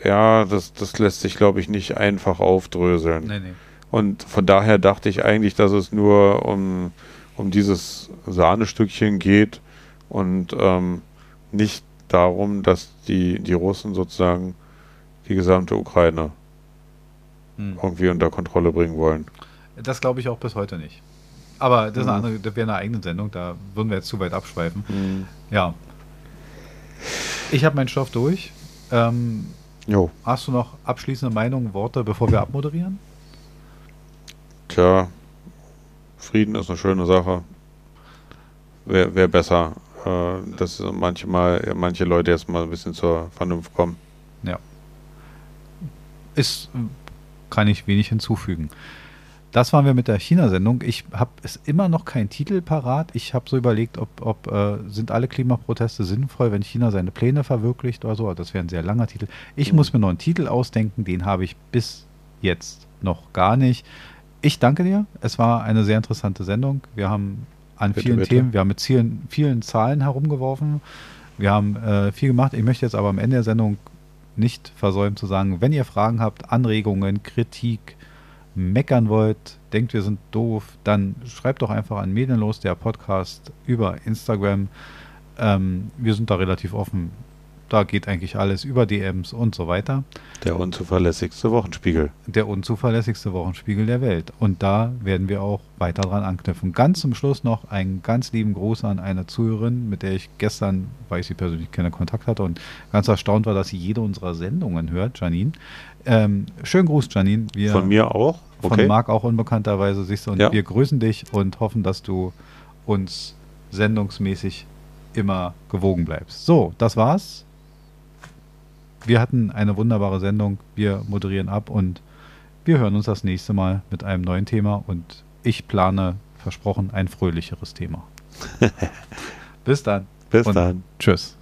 ja, das, das lässt sich, glaube ich, nicht einfach aufdröseln. Nee, nee. Und von daher dachte ich eigentlich, dass es nur um, um dieses Sahnestückchen geht und ähm, nicht darum, dass die, die Russen sozusagen die gesamte Ukraine Hm. irgendwie unter Kontrolle bringen wollen. Das glaube ich auch bis heute nicht. Aber das, ist eine Mhm. andere, das wäre eine eigene Sendung, da würden wir jetzt zu weit abschweifen. Hm. Ja. Ich habe meinen Stoff durch. Ähm, Jo, hast du noch abschließende Meinungen, Worte, bevor wir abmoderieren? tja, Frieden ist eine schöne Sache. Wäre wär besser, äh, dass manchmal manche Leute jetzt mal ein bisschen zur Vernunft kommen. Ist, äh, kann ich wenig hinzufügen. Das waren wir mit der China-Sendung. Ich habe es immer noch keinen Titel parat. Ich habe so überlegt, ob, ob äh, sind alle Klimaproteste sinnvoll, wenn China seine Pläne verwirklicht oder so. Das wäre ein sehr langer Titel. Ich Mhm. muss mir noch einen Titel ausdenken. Den habe ich bis jetzt noch gar nicht. Ich danke dir. Es war eine sehr interessante Sendung. Wir haben an Bitte, vielen bitte. Themen, wir haben mit vielen, vielen Zahlen herumgeworfen. Wir haben äh, viel gemacht. Ich möchte jetzt aber am Ende der Sendung nicht versäumen zu sagen, wenn ihr Fragen habt, Anregungen, Kritik, meckern wollt, denkt, wir sind doof, dann schreibt doch einfach an Medienlos, der Podcast über Instagram. Ähm, wir sind da relativ offen. Da geht eigentlich alles über DMs und so weiter. Der unzuverlässigste Wochenspiegel. Der unzuverlässigste Wochenspiegel der Welt. Und da werden wir auch weiter dran anknüpfen. Ganz zum Schluss noch einen ganz lieben Gruß an eine Zuhörerin, mit der ich gestern, weil ich sie persönlich kenne, Kontakt hatte und ganz erstaunt war, dass sie jede unserer Sendungen hört, Janine. Ähm, schönen Gruß, Janine. Wir, Von mir auch. Von Okay. Marc auch unbekannterweise, siehst du. Und Ja. wir grüßen dich und hoffen, dass du uns sendungsmäßig immer gewogen bleibst. So, das war's. Wir hatten eine wunderbare Sendung. Wir moderieren ab und wir hören uns das nächste Mal mit einem neuen Thema und ich plane, versprochen, ein fröhlicheres Thema. Bis dann. Bis dann. Tschüss.